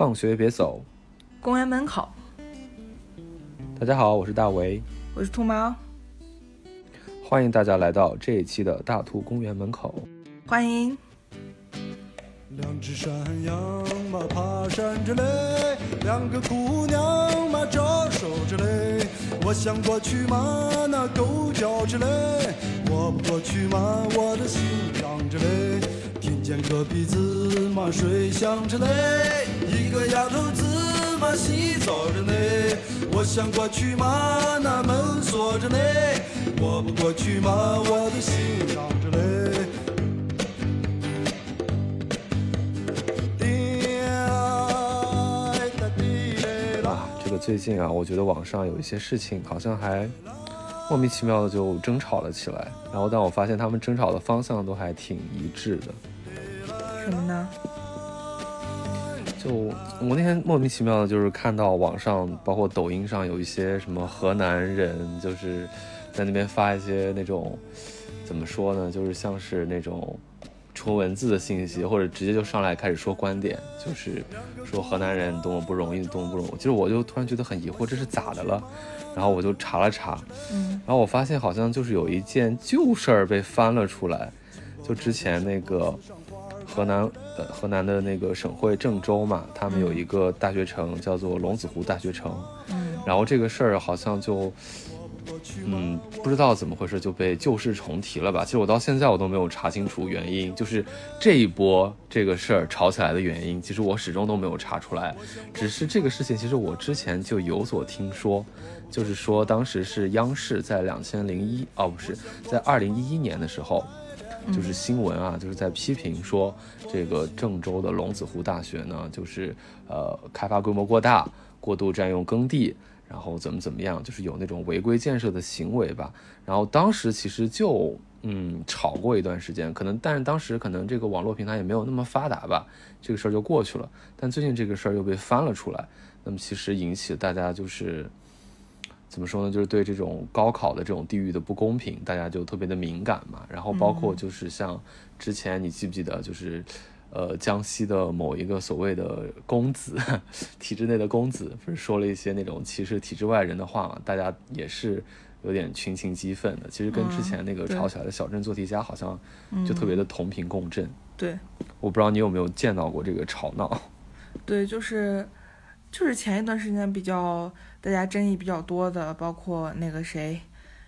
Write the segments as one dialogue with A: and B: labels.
A: 放学别走，
B: 公园门口。
A: 大家好，我是大为，
B: 我是兔毛，
A: 欢迎大家来到这一期的大兔公园门口。
B: 欢迎。
C: 两只山羊嘛爬山着嘞，两个姑娘嘛招手着嘞。我想过去嘛那狗叫着嘞，我不过去嘛我的心痒着嘞。听见隔壁子嘛睡响着嘞，一个丫头子嘛洗澡着呢。我想过去嘛那门锁着呢，我不过去嘛我的心痒着嘞。
A: 啊，这个最近啊，我觉得网上有一些事情好像还莫名其妙的就争吵了起来，然后但我发现他们争吵的方向都还挺一致的。
B: 什么呢？
A: 就我那天莫名其妙的，就是看到网上，包括抖音上有一些什么河南人，就是在那边发一些那种怎么说呢，就是像是那种纯文字的信息，或者直接就上来开始说观点，就是说河南人多么不容易，多么不容易。其实我就突然觉得很疑惑，这是咋的了？然后我就查了查，
B: 嗯，
A: 然后我发现好像就是有一件旧事儿被翻了出来，就之前那个。河南呃，河南的那个省会郑州嘛，他们有一个大学城叫做龙子湖大学城，
B: 嗯，
A: 然后这个事儿好像就，嗯，不知道怎么回事就被旧事重提了吧？其实我到现在我都没有查清楚原因，就是这一波这个事儿吵起来的原因，其实我始终都没有查出来。只是这个事情，其实我之前就有所听说，就是说当时是央视在两千零一哦，不是在二零一一年的时候。就是新闻啊，就是在批评说这个郑州的龙子湖大学呢，就是呃开发规模过大，过度占用耕地，然后怎么怎么样，就是有那种违规建设的行为吧。然后当时其实就嗯吵过一段时间，可能但是当时可能这个网络平台也没有那么发达吧，这个事儿就过去了。但最近这个事儿又被翻了出来，那么其实引起大家就是。怎么说呢？就是对这种高考的这种地域的不公平，大家就特别的敏感嘛。然后包括就是像之前你记不记得，就是呃江西的某一个所谓的公子，体制内的公子，不是说了一些那种歧视体制外人的话嘛？大家也是有点群情激愤的。其实跟之前那个吵起来的小镇做题家好像就特别的同频共振。
B: 对，
A: 我不知道你有没有见到过这个吵闹。
B: 对，就是就是前一段时间比较。大家争议比较多的，包括那个谁，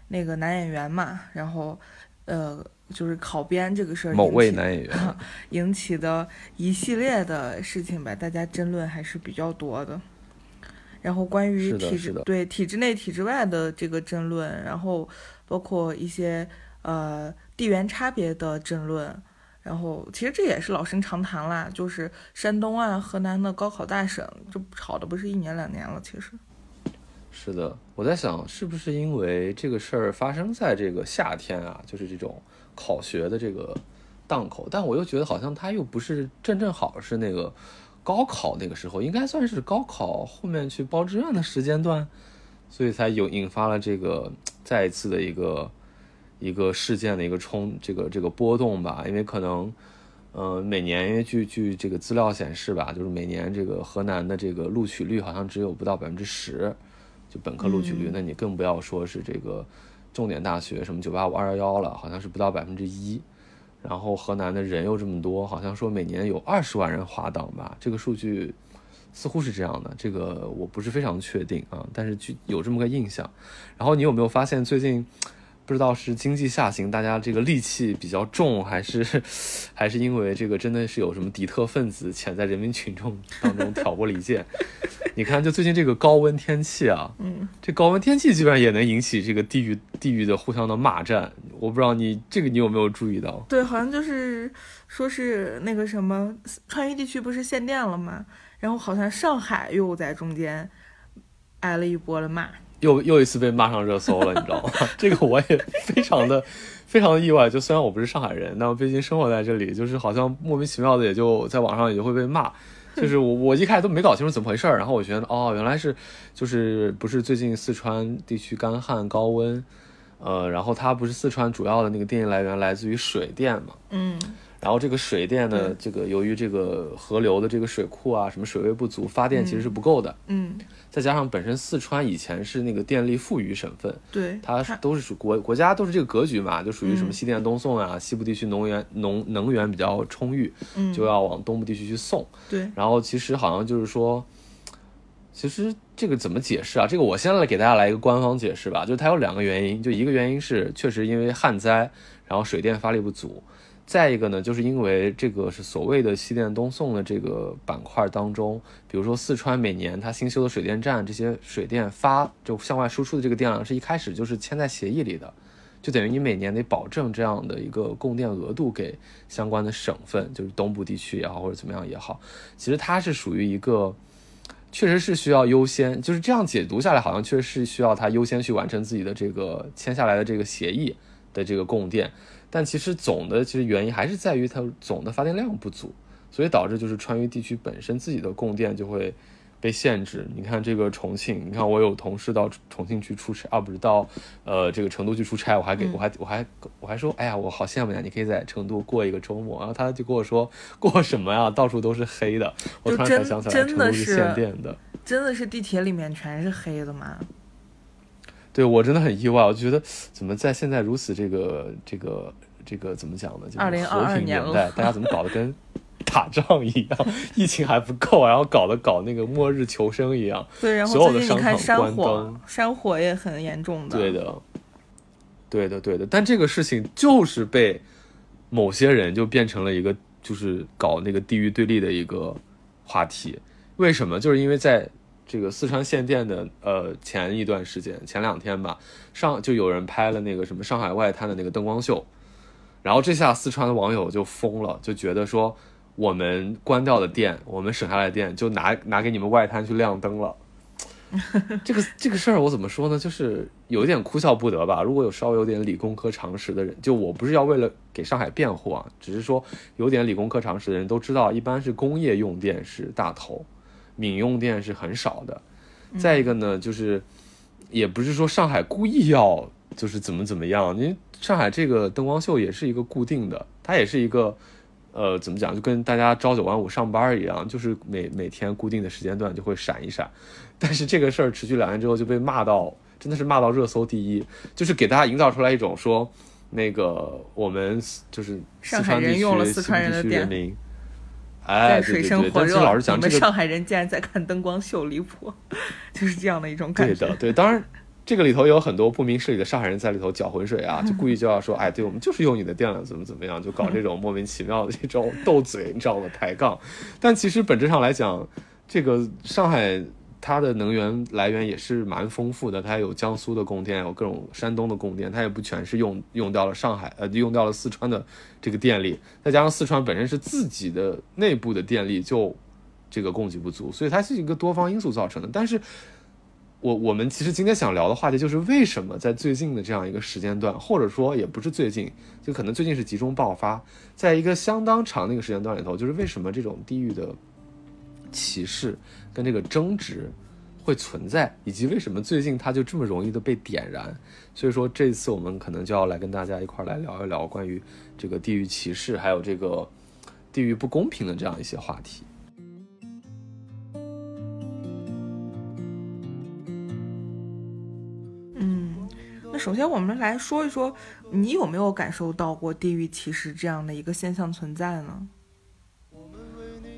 B: 那个男演员嘛，然后，呃，就是考编这个事儿，
A: 某位男演员
B: 引起的一系列的事情吧，大家争论还是比较多的。然后关于体制对体制内、体制外的这个争论，然后包括一些呃地缘差别的争论，然后其实这也是老生常谈啦，就是山东啊、河南的高考大省，这吵的不是一年两年了，其实。
A: 是的，我在想，是不是因为这个事儿发生在这个夏天啊，就是这种考学的这个档口，但我又觉得好像它又不是正正好是那个高考那个时候，应该算是高考后面去报志愿的时间段，所以才有引发了这个再一次的一个一个事件的一个冲这个这个波动吧，因为可能，呃，每年因为据据这个资料显示吧，就是每年这个河南的这个录取率好像只有不到百分之十。就本科录取率，那你更不要说是这个重点大学，什么九八五、二幺幺了，好像是不到百分之一。然后河南的人又这么多，好像说每年有二十万人滑档吧，这个数据似乎是这样的，这个我不是非常确定啊，但是就有这么个印象。然后你有没有发现最近？不知道是经济下行，大家这个戾气比较重，还是 还是因为这个真的是有什么敌特分子潜在人民群众当中挑拨离间？你看，就最近这个高温天气啊，
B: 嗯，
A: 这高温天气基本上也能引起这个地域地域的互相的骂战。我不知道你这个你有没有注意到？
B: 对，好像就是说是那个什么川渝地区不是限电了吗？然后好像上海又在中间挨了一波的骂。
A: 又又一次被骂上热搜了，你知道吗？这个我也非常的非常的意外。就虽然我不是上海人，但我毕竟生活在这里，就是好像莫名其妙的也就在网上也就会被骂。就是我我一开始都没搞清楚怎么回事儿，然后我觉得哦，原来是就是不是最近四川地区干旱高温，呃，然后它不是四川主要的那个电力来源来自于水电嘛，
B: 嗯，
A: 然后这个水电呢，这个由于这个河流的这个水库啊，什么水位不足，发电其实是不够的。
B: 嗯，
A: 再加上本身四川以前是那个电力富裕省份，
B: 对，
A: 它都是属国国家都是这个格局嘛，就属于什么西电东送啊，西部地区能源农能源比较充裕，就要往东部地区去送。
B: 对，
A: 然后其实好像就是说，其实这个怎么解释啊？这个我先来给大家来一个官方解释吧，就它有两个原因，就一个原因是确实因为旱灾，然后水电发力不足。再一个呢，就是因为这个是所谓的西电东送的这个板块当中，比如说四川每年它新修的水电站，这些水电发就向外输出的这个电量是一开始就是签在协议里的，就等于你每年得保证这样的一个供电额度给相关的省份，就是东部地区也好或者怎么样也好，其实它是属于一个，确实是需要优先，就是这样解读下来，好像确实是需要它优先去完成自己的这个签下来的这个协议的这个供电。但其实总的其实原因还是在于它总的发电量不足，所以导致就是川渝地区本身自己的供电就会被限制。你看这个重庆，你看我有同事到重庆去出差啊，不是到呃这个成都去出差，我还给我还我还我还说，哎呀，我好羡慕呀，你可以在成都过一个周末。然后他就跟我说，过什么呀？到处都是黑的。我突然才想起来，成都是限电的，
B: 真的是地铁里面全是黑的吗？
A: 对我真的很意外，我觉得怎么在现在如此这个这个这个怎么讲呢？就是和平年代，大家怎么搞得跟 打仗一样？疫情还不够，然后搞得搞那个末日求生一样。
B: 对，然后
A: 所有的商场关
B: 灯，山火也很严重的。
A: 对的，对的，对的。但这个事情就是被某些人就变成了一个就是搞那个地域对立的一个话题。为什么？就是因为在。这个四川限电的呃前一段时间前两天吧，上就有人拍了那个什么上海外滩的那个灯光秀，然后这下四川的网友就疯了，就觉得说我们关掉的电，我们省下来的电就拿拿给你们外滩去亮灯了。这个这个事儿我怎么说呢？就是有一点哭笑不得吧。如果有稍微有点理工科常识的人，就我不是要为了给上海辩护啊，只是说有点理工科常识的人都知道，一般是工业用电是大头。民用电是很少的，再一个呢，就是也不是说上海故意要就是怎么怎么样，因为上海这个灯光秀也是一个固定的，它也是一个呃怎么讲，就跟大家朝九晚五上班一样，就是每每天固定的时间段就会闪一闪。但是这个事儿持续两年之后就被骂到，真的是骂到热搜第一，就是给大家营造出来一种说那个我们就是
B: 上海人用了四川人的
A: 电。在
B: 水深火热，
A: 你
B: 们上海人竟然在看灯光秀，离谱，就是这样的一种感
A: 觉。对的，对，当然这个里头有很多不明事理的上海人在里头搅浑水啊，就故意就要说，哎，对我们就是用你的电了，怎么怎么样，就搞这种莫名其妙的这种 斗嘴，你知道吗？抬杠。但其实本质上来讲，这个上海。它的能源来源也是蛮丰富的，它有江苏的供电，有各种山东的供电，它也不全是用用掉了上海，呃，用掉了四川的这个电力，再加上四川本身是自己的内部的电力就这个供给不足，所以它是一个多方因素造成的。但是，我我们其实今天想聊的话题就是为什么在最近的这样一个时间段，或者说也不是最近，就可能最近是集中爆发，在一个相当长的一个时间段里头，就是为什么这种地域的。歧视跟这个争执会存在，以及为什么最近它就这么容易的被点燃？所以说这次我们可能就要来跟大家一块来聊一聊关于这个地域歧视，还有这个地域不公平的这样一些话题。
B: 嗯，那首先我们来说一说，你有没有感受到过地域歧视这样的一个现象存在呢？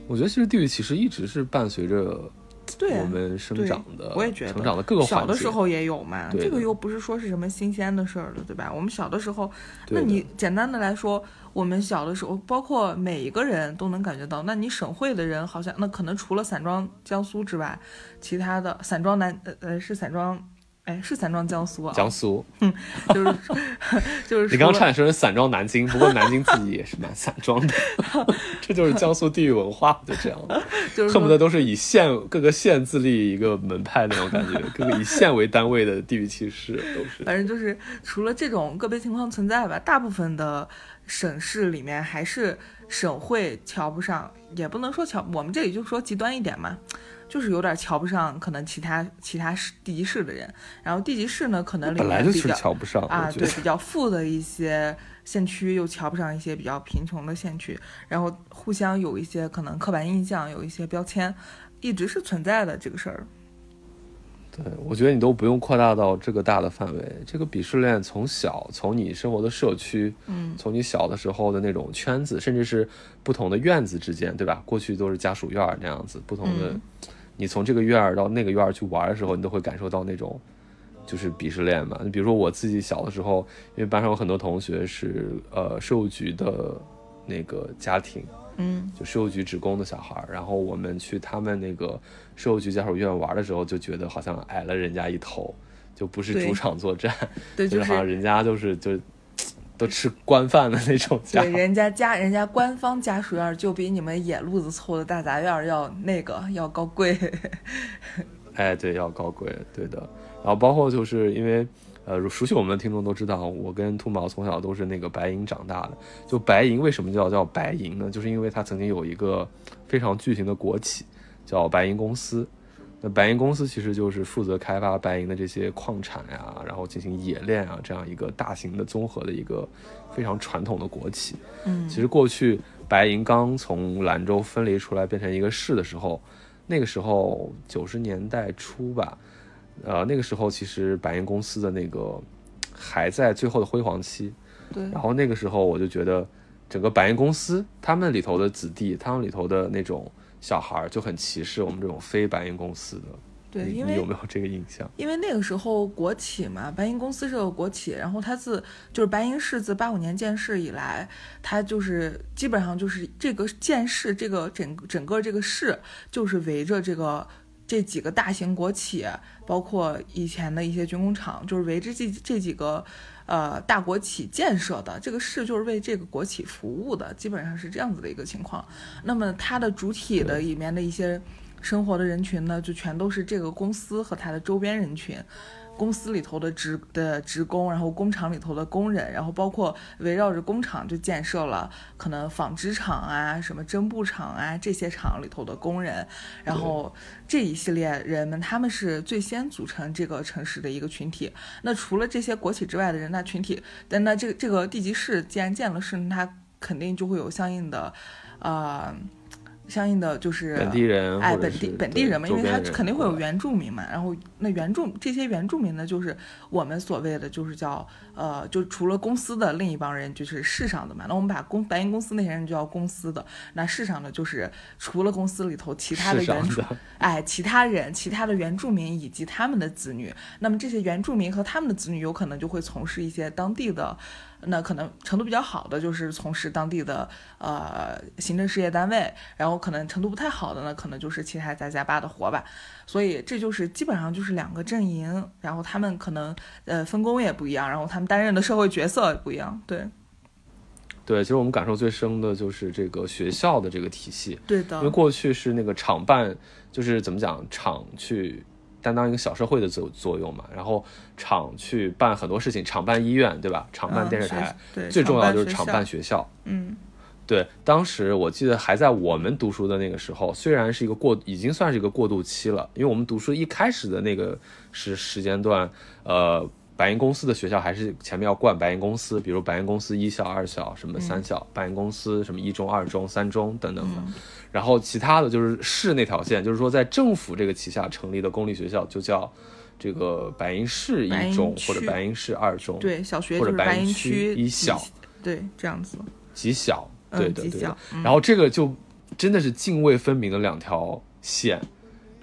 A: 我觉得其实地域歧视一直是伴随着我们生长的，
B: 我也觉得
A: 成长的各个
B: 小的时候也有嘛，这个又不是说是什么新鲜的事儿了，对吧？我们小的时候，那你简单的来说，我们小的时候，包括每一个人都能感觉到，那你省会的人好像，那可能除了散装江苏之外，其他的散装南呃呃是散装。哎，是散装江苏啊，
A: 江苏，
B: 嗯，就是就是
A: 你刚刚差点说成散装南京，不过南京自己也是蛮散装的，这就是江苏地域文化，就这样，
B: 就是
A: 恨不得都是以县各个县自立一个门派那种感觉，各个以县为单位的地域歧视都是。
B: 反正就是除了这种个别情况存在吧，大部分的省市里面还是省会瞧不上，也不能说瞧，我们这里就说极端一点嘛。就是有点瞧不上可能其他其他市地级市的人。然后地级市呢，可能
A: 本来就是瞧不上
B: 啊，对，比较富的一些县区又瞧不上一些比较贫穷的县区，然后互相有一些可能刻板印象，有一些标签，一直是存在的这个事儿。
A: 对，我觉得你都不用扩大到这个大的范围。这个鄙视链从小，从你生活的社区，
B: 嗯，
A: 从你小的时候的那种圈子，甚至是不同的院子之间，对吧？过去都是家属院那样子，不同的，你从这个院儿到那个院儿去玩的时候，你都会感受到那种，就是鄙视链嘛。你比如说我自己小的时候，因为班上有很多同学是呃税务局的那个家庭。
B: 嗯，
A: 就税务局职工的小孩儿，然后我们去他们那个税务局家属院玩的时候，就觉得好像矮了人家一头，就不是主场作战，
B: 对，
A: 就是好像人家就是就都吃官饭的那种家。
B: 对，人家家人家官方家属院就比你们野路子凑的大杂院要那个要高贵。
A: 哎，对，要高贵，对的。然后包括就是因为。呃，熟悉我们的听众都知道，我跟兔毛从小都是那个白银长大的。就白银为什么叫叫白银呢？就是因为它曾经有一个非常巨型的国企，叫白银公司。那白银公司其实就是负责开发白银的这些矿产呀，然后进行冶炼啊，这样一个大型的综合的一个非常传统的国企。
B: 嗯，
A: 其实过去白银刚从兰州分离出来变成一个市的时候，那个时候九十年代初吧。呃，那个时候其实白银公司的那个还在最后的辉煌期，
B: 对。
A: 然后那个时候我就觉得，整个白银公司他们里头的子弟，他们里头的那种小孩就很歧视我们这种非白银公司的。
B: 对，因为
A: 有没有这个印象？
B: 因为那个时候国企嘛，白银公司是个国企，然后它自就是白银市自八五年建市以来，它就是基本上就是这个建市这个整整个这个市就是围着这个。这几个大型国企，包括以前的一些军工厂，就是围着这这几个，呃，大国企建设的。这个市就是为这个国企服务的，基本上是这样子的一个情况。那么它的主体的里面的一些生活的人群呢，就全都是这个公司和它的周边人群。公司里头的职的职工，然后工厂里头的工人，然后包括围绕着工厂就建设了可能纺织厂啊、什么针布厂啊这些厂里头的工人，然后这一系列人们，他们是最先组成这个城市的一个群体。那除了这些国企之外的人，那群体，但那这个这个地级市既然建了市，它肯定就会有相应的，呃。相应的就是
A: 本地人，
B: 哎，本地本地人嘛，因为他肯定会有原住民嘛。然后那原住这些原住民呢，就是我们所谓的就是叫呃，就除了公司的另一帮人，就是市上的嘛。那我们把公白银公司那些人就叫公司的，那市上的就是除了公司里头其他的原住，哎，其他人，其他的原住民以及他们的子女。那么这些原住民和他们的子女有可能就会从事一些当地的。那可能程度比较好的就是从事当地的呃行政事业单位，然后可能程度不太好的呢，可能就是其他家家吧的活吧。所以这就是基本上就是两个阵营，然后他们可能呃分工也不一样，然后他们担任的社会角色也不一样。对，
A: 对，其实我们感受最深的就是这个学校的这个体系。
B: 对的，
A: 因为过去是那个厂办，就是怎么讲厂去。担当一个小社会的作作用嘛，然后厂去办很多事情，厂办医院，对吧？厂办电视台，最重要就是厂办学校。
B: 嗯，
A: 对，当时我记得还在我们读书的那个时候，虽然是一个过，已经算是一个过渡期了，因为我们读书一开始的那个时时间段，呃。白银公司的学校还是前面要冠白银公司，比如白银公司一校、二校、什么三校，白银公司什么一中、二中、三中等等的。然后其他的就是市那条线，就是说在政府这个旗下成立的公立学校就叫这个白银市一中或者白银市二中，
B: 对，小学
A: 或者白
B: 银
A: 区一小，
B: 对，这样子。
A: 极小，对的对。
B: 然
A: 后这个就真的是泾渭分明的两条线。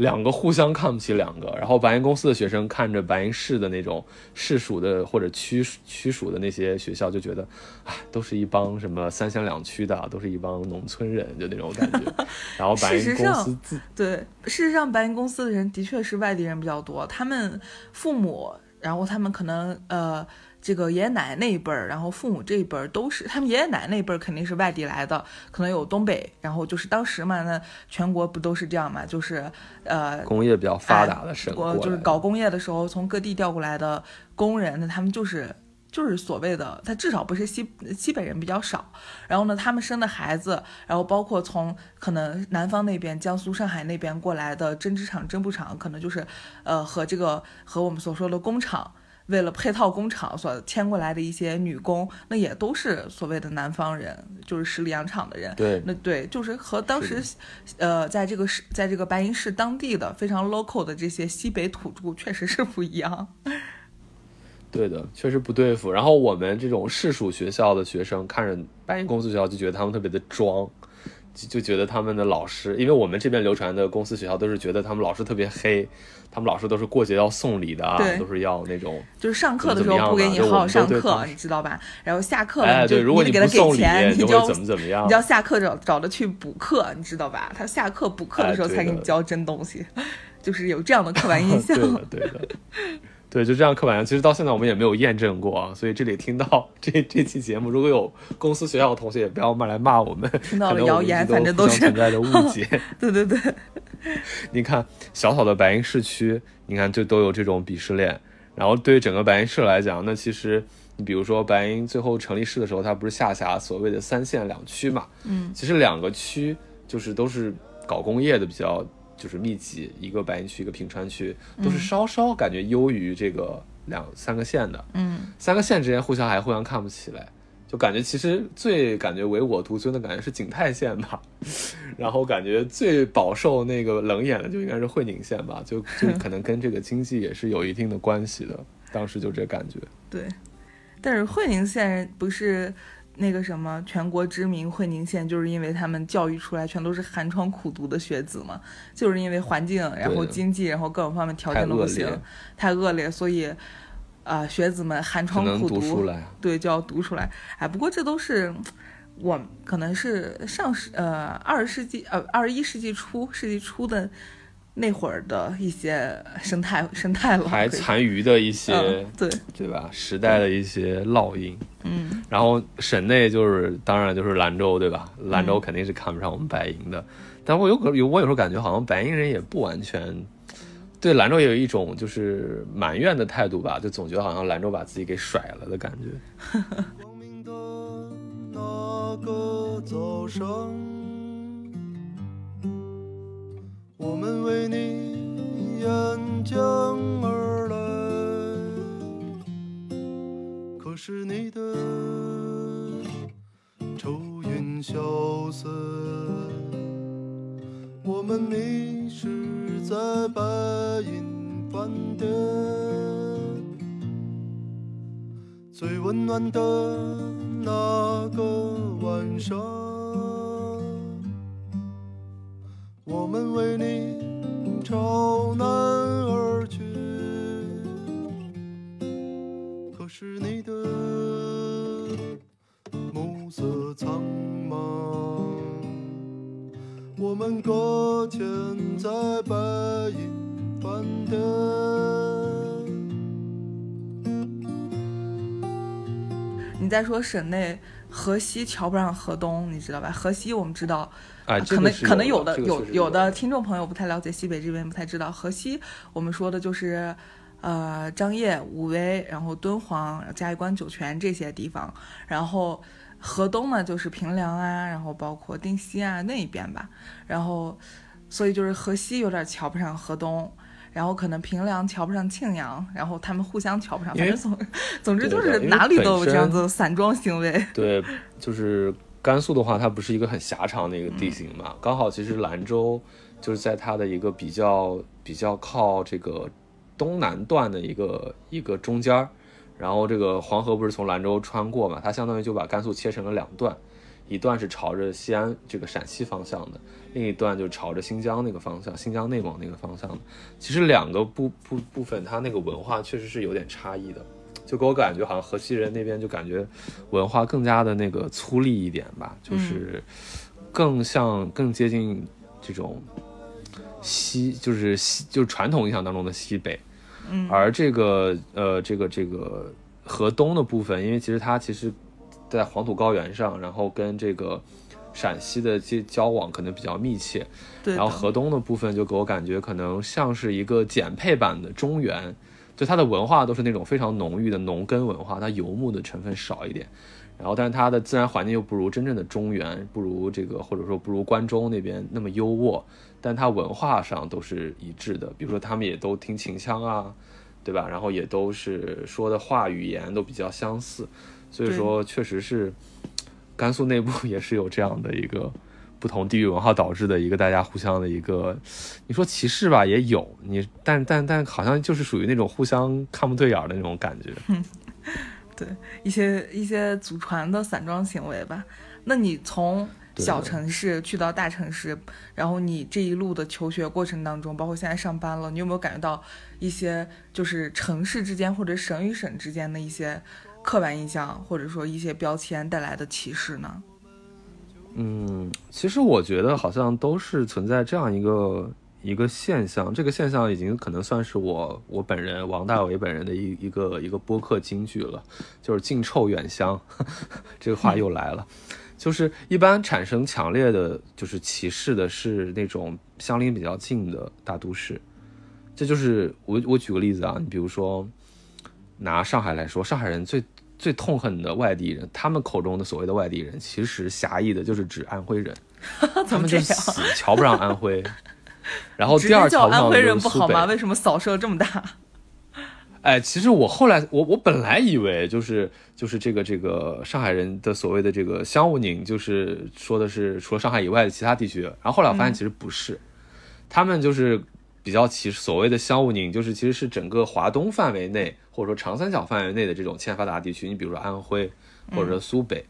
A: 两个互相看不起两个，然后白银公司的学生看着白银市的那种市属的或者区区属的那些学校，就觉得，哎，都是一帮什么三乡两区的，都是一帮农村人，就那种感觉。然后白银公司自
B: 对，事实上白银公司的人的确是外地人比较多，他们父母，然后他们可能呃。这个爷爷奶奶那一辈儿，然后父母这一辈儿都是，他们爷爷奶奶那一辈儿肯定是外地来的，可能有东北，然后就是当时嘛，那全国不都是这样嘛，就是呃，
A: 工业比较发达的省，
B: 就是搞工业的时候从各地调过来的工人，那他们就是就是所谓的，他至少不是西西北人比较少。然后呢，他们生的孩子，然后包括从可能南方那边，江苏、上海那边过来的针织厂、针布厂，可能就是，呃，和这个和我们所说的工厂，为了配套工厂所迁过来的一些女工，那也都是所谓的南方人，就是十里洋场的人。
A: 对，
B: 那对，就是和当时，呃，在这个市，在这个白银市当地的非常 local 的这些西北土著，确实是不一样。
A: 对的，确实不对付。然后我们这种市属学校的学生看着白银公司学校，就觉得他们特别的装，就就觉得他们的老师，因为我们这边流传的公司学校都是觉得他们老师特别黑，他们老师都是过节要送礼的啊，都是要那种，
B: 就是上课的时候不给你好好上课，你知道吧？然后下课
A: 了，
B: 就
A: 如果你
B: 给他给钱，
A: 你
B: 就
A: 怎么怎么样，
B: 你要下课找找他去补课，你知道吧？他下课补课的时候才给你教真东西，就是有这样的刻板印 象。
A: 对的。对，就这样刻板其实到现在我们也没有验证过啊，所以这里听到这这期节目，如果有公司学校的同学，也不要骂来骂我们。
B: 听到了谣言，反正都是
A: 存在的误 解。
B: 对对对，
A: 你看小小的白银市区，你看就都有这种鄙视链。然后对于整个白银市来讲，那其实你比如说白银最后成立市的时候，它不是下辖所谓的三县两区嘛？
B: 嗯，
A: 其实两个区就是都是搞工业的比较。就是密集，一个白银区，一个平川区，都是稍稍感觉优于这个两三个县的。
B: 嗯，
A: 三个县之间互相还互相看不起来，就感觉其实最感觉唯我独尊的感觉是景泰县吧，然后感觉最饱受那个冷眼的就应该是会宁县吧，就就可能跟这个经济也是有一定的关系的。当时就这感觉。
B: 对，但是会宁县不是。那个什么，全国知名会宁县，就是因为他们教育出来全都是寒窗苦读的学子嘛，就是因为环境，然后经济，然后各种方面条件都不行，太恶劣，所以，啊，学子们寒窗苦读，对，就要读出来。哎，不过这都是我可能是上世呃二十世纪呃二十一世纪初世纪初的。那会儿的一些生态 生态了，
A: 还残余的一些，
B: 对
A: 对吧？时代的一些烙印。
B: 嗯，
A: 然后省内就是当然就是兰州，对吧？兰州肯定是看不上我们白银的。但我有可有我有时候感觉好像白银人也不完全对兰州也有一种就是埋怨的态度吧，就总觉得好像兰州把自己给甩了的感觉。
C: 为你沿江而来，可是你的愁云消散，我们迷失在白银饭店，最温暖的那个晚上。我们为你朝南而去，可是你的暮色苍茫，我们搁浅在白银饭店。
B: 你在说省内河西瞧不上河东，你知道吧？河西我们知道。
A: 可
B: 能可能
A: 有
B: 的
A: 有
B: 有的听众朋友不太了解西北这边不太知道河西，我们说的就是，呃张掖、武威，然后敦煌、嘉峪关、酒泉这些地方，然后河东呢就是平凉啊，然后包括定西啊那一边吧，然后所以就是河西有点瞧不上河东，然后可能平凉瞧不上庆阳，然后他们互相瞧不上，反正总总之就是哪里都有这样子散装行为，
A: 对，就是。甘肃的话，它不是一个很狭长的一个地形嘛，刚好其实兰州就是在它的一个比较比较靠这个东南段的一个一个中间儿，然后这个黄河不是从兰州穿过嘛，它相当于就把甘肃切成了两段，一段是朝着西安这个陕西方向的，另一段就朝着新疆那个方向，新疆内蒙那个方向的。其实两个部部部分，它那个文化确实是有点差异的。就给我感觉，好像河西人那边就感觉文化更加的那个粗粝一点吧，就是更像更接近这种西，就是西，就是传统印象当中的西北。
B: 嗯，
A: 而这个呃，这个这个河东的部分，因为其实它其实，在黄土高原上，然后跟这个陕西的这交往可能比较密切。
B: 对。
A: 然后河东的部分就给我感觉，可能像是一个减配版的中原。就它的文化都是那种非常浓郁的农耕文化，它游牧的成分少一点。然后，但是它的自然环境又不如真正的中原，不如这个或者说不如关中那边那么优渥，但它文化上都是一致的。比如说，他们也都听秦腔啊，对吧？然后也都是说的话语言都比较相似，所以说确实是甘肃内部 也是有这样的一个不同地域文化导致的一个大家互相的一个，你说歧视吧也有，你但但但好像就是属于那种互相看不对眼的那种感觉。
B: 嗯 对一些一些祖传的散装行为吧，那你从小城市去到大城市，然后你这一路的求学过程当中，包括现在上班了，你有没有感觉到一些就是城市之间或者省与省之间的一些刻板印象，或者说一些标签带来的歧视呢？
A: 嗯，其实我觉得好像都是存在这样一个。一个现象，这个现象已经可能算是我我本人王大为本人的一一个一个播客金句了，就是近臭远香，这个话又来了，就是一般产生强烈的就是歧视的是那种相邻比较近的大都市，这就是我我举个例子啊，你比如说拿上海来说，上海人最最痛恨的外地人，他们口中的所谓的外地人，其实狭义的就是指安徽人，他们就死瞧不上安徽。然后第二
B: 叫安徽人不好吗？为什么扫射这么大？
A: 哎，其实我后来我我本来以为就是就是这个这个上海人的所谓的这个乡务宁，就是说的是除了上海以外的其他地区。然后后来我发现其实不是，他们就是比较歧视所谓的乡务宁，就是其实是整个华东范围内或者说长三角范围内的这种欠发达地区。你比如说安徽，或者说苏北，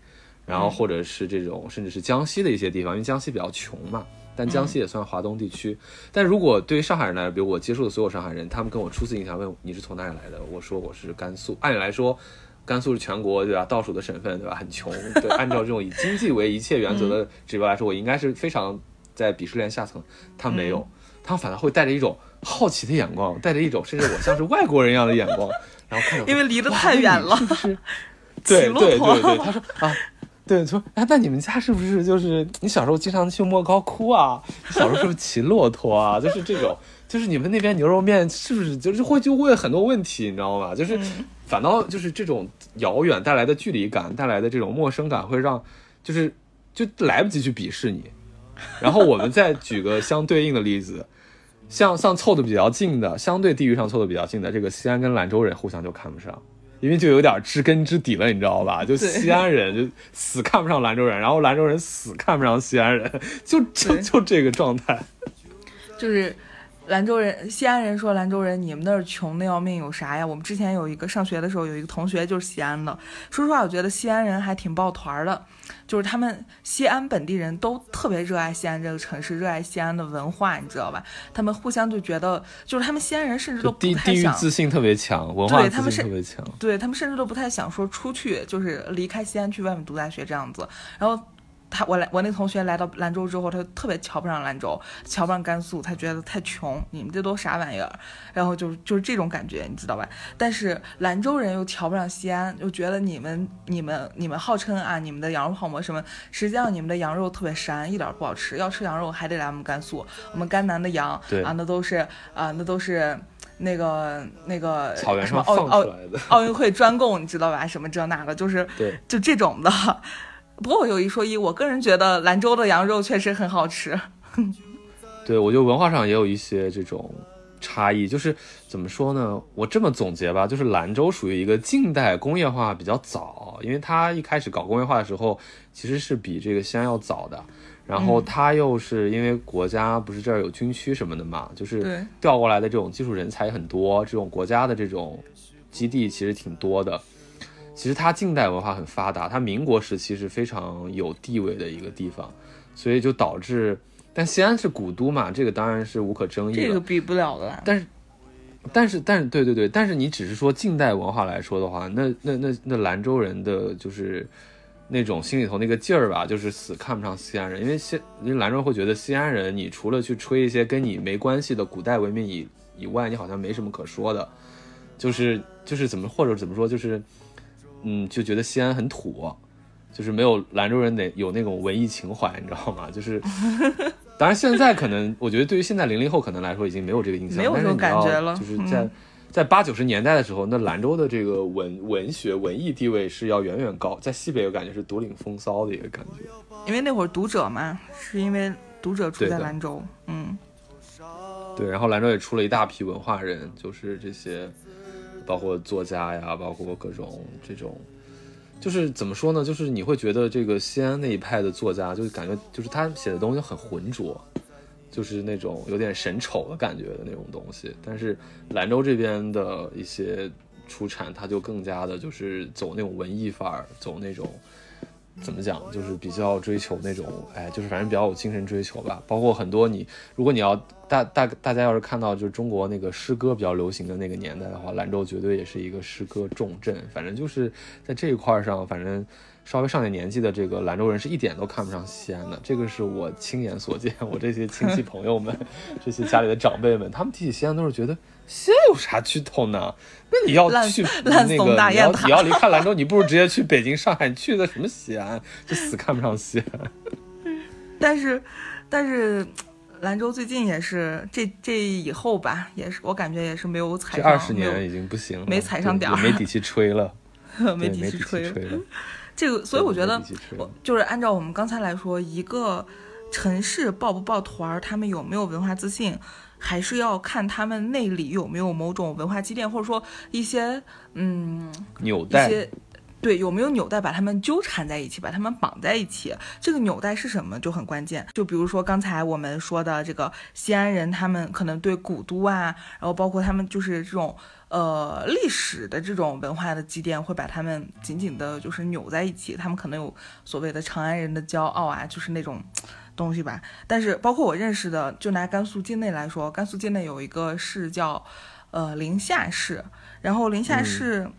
A: 然后或者是这种甚至是江西的一些地方，因为江西比较穷嘛。但江西也算华东地区，但如果对于上海人来说，比如我接触的所有上海人，他们跟我初次印象问你是从哪里来的，我说我是甘肃。按理来说，甘肃是全国对吧倒数的省份对吧？很穷，对，按照这种以经济为一切原则的指标来说，我应该是非常在鄙视链下层。他没有，他反而会带着一种好奇的眼光，带着一种甚至我像是外国人一样的眼光，然后看着
B: 因为离得太远了，
A: 是不是？对对对对，他说啊。对，说哎，那你们家是不是就是你小时候经常去莫高窟啊？你小时候是不是骑骆驼啊？就是这种，就是你们那边牛肉面是不是就是会就会很多问题，你知道吗？就是反倒就是这种遥远带来的距离感带来的这种陌生感，会让就是就来不及去鄙视你。然后我们再举个相对应的例子，像像凑的比较近的，相对地域上凑的比较近的，这个西安跟兰州人互相就看不上。因为就有点知根知底了，你知道吧？就西安人就死看不上兰州人，然后兰州人死看不上西安人，就就就这个状态。
B: 就是兰州人、西安人说兰州人，你们那儿穷的要命，有啥呀？我们之前有一个上学的时候，有一个同学就是西安的。说实话，我觉得西安人还挺抱团的。就是他们西安本地人都特别热爱西安这个城市，热爱西安的文化，你知道吧？他们互相就觉得，就是他们西安人甚至都不太想
A: 自信特别强，文化自信特别强，
B: 对他们甚至都不太想说出去，就是离开西安去外面读大学这样子，然后。他我来我那同学来到兰州之后，他特别瞧不上兰州，瞧不上甘肃，他觉得太穷，你们这都啥玩意儿？然后就就是这种感觉，你知道吧？但是兰州人又瞧不上西安，又觉得你们你们你们号称啊，你们的羊肉泡馍什么，实际上你们的羊肉特别膻，一点不好吃。要吃羊肉还得来我们甘肃，我们甘南的羊啊，那都是啊，那都是那个那个什么奥奥奥运会专供，你知道吧？什么这那的，就是就这种的。不过我有一说一，我个人觉得兰州的羊肉确实很好吃。
A: 对，我觉得文化上也有一些这种差异。就是怎么说呢？我这么总结吧，就是兰州属于一个近代工业化比较早，因为它一开始搞工业化的时候，其实是比这个西安要早的。然后它又是因为国家不是这儿有军区什么的嘛，就是调过来的这种技术人才很多，这种国家的这种基地其实挺多的。其实它近代文化很发达，它民国时期是非常有地位的一个地方，所以就导致，但西安是古都嘛，这个当然是无可争议的，
B: 这个比不了的。
A: 但是，但是，但是，对对对，但是你只是说近代文化来说的话，那那那那兰州人的就是那种心里头那个劲儿吧，就是死看不上西安人，因为西因为兰州会觉得西安人，你除了去吹一些跟你没关系的古代文明以以外，你好像没什么可说的，就是就是怎么或者怎么说就是。嗯，就觉得西安很土，就是没有兰州人得有那种文艺情怀，你知道吗？就是，当然现在可能，我觉得对于现在零零后可能来说已经没有这个印象，
B: 没有这种感觉了。
A: 就是在在八九十年代的时候，那兰州的这个文文学文艺地位是要远远高，在西北我感觉是独领风骚的一个感觉。
B: 因为那会儿读者嘛，是因为读者住在兰州，嗯，
A: 对，然后兰州也出了一大批文化人，就是这些，包括作家呀，包括各种这种，就是怎么说呢？就是你会觉得这个西安那一派的作家，就感觉就是他写的东西很浑浊。就是那种有点神丑的感觉的那种东西，但是兰州这边的一些出产，他就更加的就是走那种文艺范儿，走那种怎么讲，就是比较追求那种，哎，就是反正比较有精神追求吧。包括很多你，如果你要大大大家要是看到就是中国那个诗歌比较流行的那个年代的话，兰州绝对也是一个诗歌重镇。反正就是在这一块上，反正。稍微上点年纪的这个兰州人是一点都看不上西安的，这个是我亲眼所见。我这些亲戚朋友们，这些家里的长辈们，他们提起西安都是觉得西安有啥去头呢？那你要去 那个你要你要离开兰州，你不如直接去北京、上海，你去的什么西安？就死看不上西安。
B: 但是，但是兰州最近也是这这以后吧，也是我感觉也是没有踩上。
A: 这二十年已经不行了，
B: 没踩上点儿，
A: 没底气吹了，
B: 没
A: 底
B: 气吹
A: 了。
B: 这个，所以我觉得，我就是按照我们刚才来说，一个城市抱不抱团儿，他们有没有文化自信，还是要看他们内里有没有某种文化积淀，或者说一些嗯
A: 纽带，
B: 一些对有没有纽带把他们纠缠在一起，把他们绑在一起。这个纽带是什么就很关键。就比如说刚才我们说的这个西安人，他们可能对古都啊，然后包括他们就是这种。呃，历史的这种文化的积淀会把他们紧紧的，就是扭在一起。他们可能有所谓的长安人的骄傲啊，就是那种东西吧。但是，包括我认识的，就拿甘肃境内来说，甘肃境内有一个市叫呃临夏市，然后临夏市，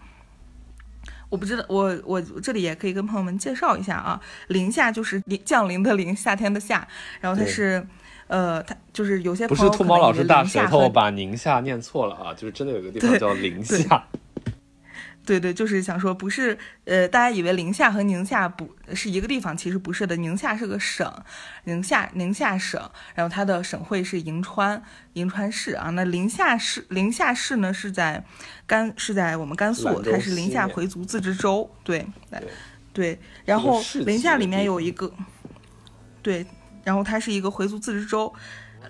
B: 我不知道，我我这里也可以跟朋友们介绍一下啊，临夏就是临降临的临，夏天的夏，然后它是。呃，它就是有些
A: 不是兔毛老师大舌头把宁夏念错了啊，就是真的有个地方叫宁夏。
B: 对对，就是想说不是，呃，大家以为宁夏和宁夏不是一个地方，其实不是的。宁夏是个省，宁夏宁夏省，然后它的省会是银川，银川市啊。那临夏市临夏市呢是在甘是在我们甘肃，它是临夏回族自治州。对对，然后临夏里面有一个对。然后它是一个回族自治州，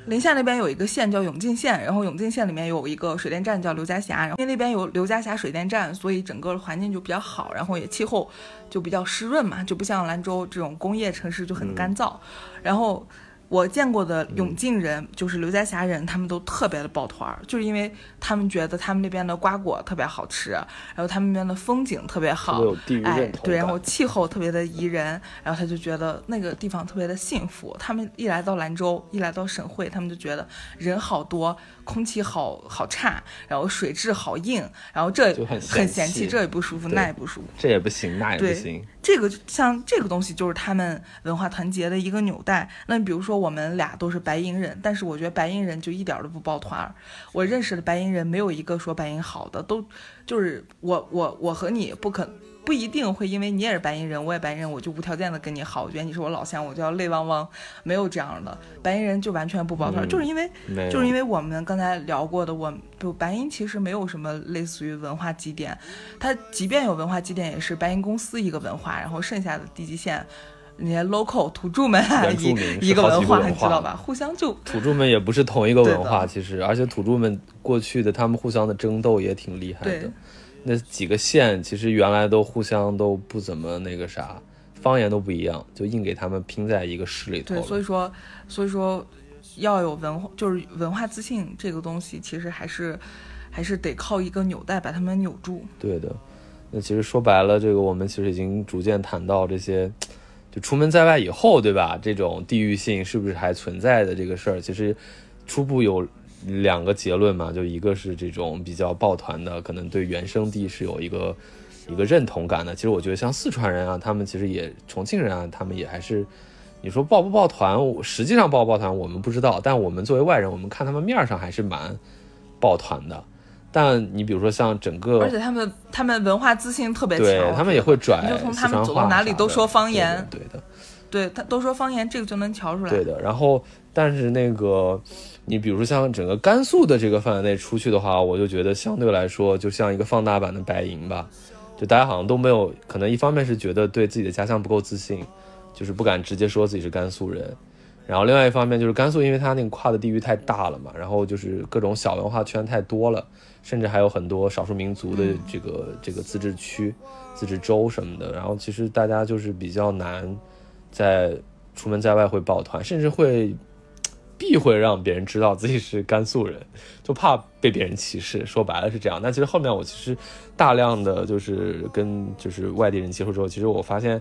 B: 临夏那边有一个县叫永靖县，然后永靖县里面有一个水电站叫刘家峡，然后因为那边有刘家峡水电站，所以整个环境就比较好，然后也气候就比较湿润嘛，就不像兰州这种工业城市就很干燥，然后。我见过的永靖人，就是刘家峡人，他们都特别的抱团儿，就是因为他们觉得他们那边的瓜果特别好吃，然后他们那边的风景特别好，哎，对，然后气候特别的宜人，然后他就觉得那个地方特别的幸福。他们一来到兰州，一来到省会，他们就觉得人好多。空气好好差，然后水质好硬，然后这
A: 很
B: 很嫌
A: 弃，
B: 这也不舒服，那也不舒服，
A: 这也不行，那也不行。
B: 这个像这个东西就是他们文化团结的一个纽带。那比如说我们俩都是白银人，但是我觉得白银人就一点都不抱团儿。我认识的白银人没有一个说白银好的，都就是我我我和你不可。不一定会因为你也是白银人，我也白银人，我就无条件的跟你好。我觉得你是我老乡，我就要泪汪汪。没有这样的，白银人就完全不抱团，就是因为就是因为我们刚才聊过的，我不白银其实没有什么类似于文化积淀，它即便有文化积淀，也是白银公司一个文化，然后剩下的地级县那些 local 土著们一一个文化，你知道吧？互相就
A: 土著们也不是同一个文化，其实，而且土著们过去的他们互相的争斗也挺厉害的。那几个县其实原来都互相都不怎么那个啥，方言都不一样，就硬给他们拼在一个市里头。
B: 对，所以说，所以说要有文化，就是文化自信这个东西，其实还是还是得靠一个纽带把他们扭住。
A: 对的，那其实说白了，这个我们其实已经逐渐谈到这些，就出门在外以后，对吧？这种地域性是不是还存在的这个事儿，其实初步有。两个结论嘛，就一个是这种比较抱团的，可能对原生地是有一个一个认同感的。其实我觉得像四川人啊，他们其实也重庆人啊，他们也还是，你说抱不抱团，实际上抱不抱团我们不知道，但我们作为外人，我们看他们面上还是蛮抱团的。但你比如说像整个，
B: 而且他们他们文化自信特别
A: 强，他们也会拽，
B: 就从他们走到哪里都说方言，
A: 对的。
B: 对他都说方言，这个就能瞧出来。
A: 对的，然后但是那个你比如说像整个甘肃的这个范围内出去的话，我就觉得相对来说就像一个放大版的白银吧，就大家好像都没有，可能一方面是觉得对自己的家乡不够自信，就是不敢直接说自己是甘肃人。然后另外一方面就是甘肃，因为它那个跨的地域太大了嘛，然后就是各种小文化圈太多了，甚至还有很多少数民族的这个这个自治区、自治州什么的。然后其实大家就是比较难在出门在外会抱团，甚至会避讳让别人知道自己是甘肃人，就怕被别人歧视。说白了是这样。但其实后面我其实大量的就是跟就是外地人接触之后，其实我发现。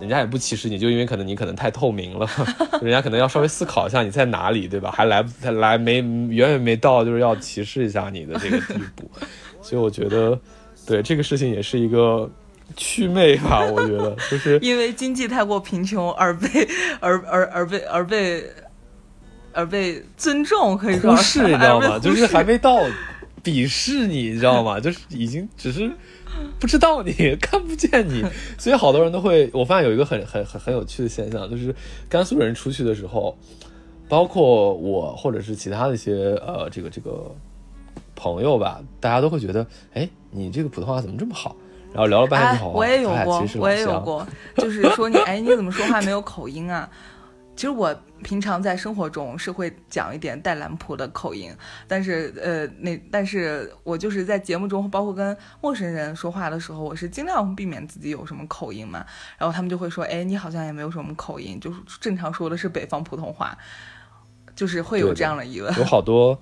A: 人家也不歧视你，就因为可能你可能太透明了，人家可能要稍微思考一下你在哪里，对吧？还来还来没远远没到，就是要歧视一下你的这个地步。所以我觉得，对这个事情也是一个祛魅吧。我觉得就是
B: 因为经济太过贫穷而被而而而被而被而被尊重，可以说
A: 忽视，你知道吗？就是还没到鄙视你，你知道吗？就是已经只是。不知道你 看不见你，所以好多人都会。我发现有一个很很很很有趣的现象，就是甘肃人出去的时候，包括我或者是其他的一些呃这个这个朋友吧，大家都会觉得，哎，你这个普通话怎么这么好？然后聊了半天好，
B: 我也有过，我也有过，就是说你，哎，你怎么说话没有口音啊？其实我平常在生活中是会讲一点带兰普的口音，但是呃，那但是我就是在节目中，包括跟陌生人说话的时候，我是尽量避免自己有什么口音嘛。然后他们就会说，哎，你好像也没有什么口音，就是正常说的是北方普通话，就是会有这样的疑问。
A: 有好多，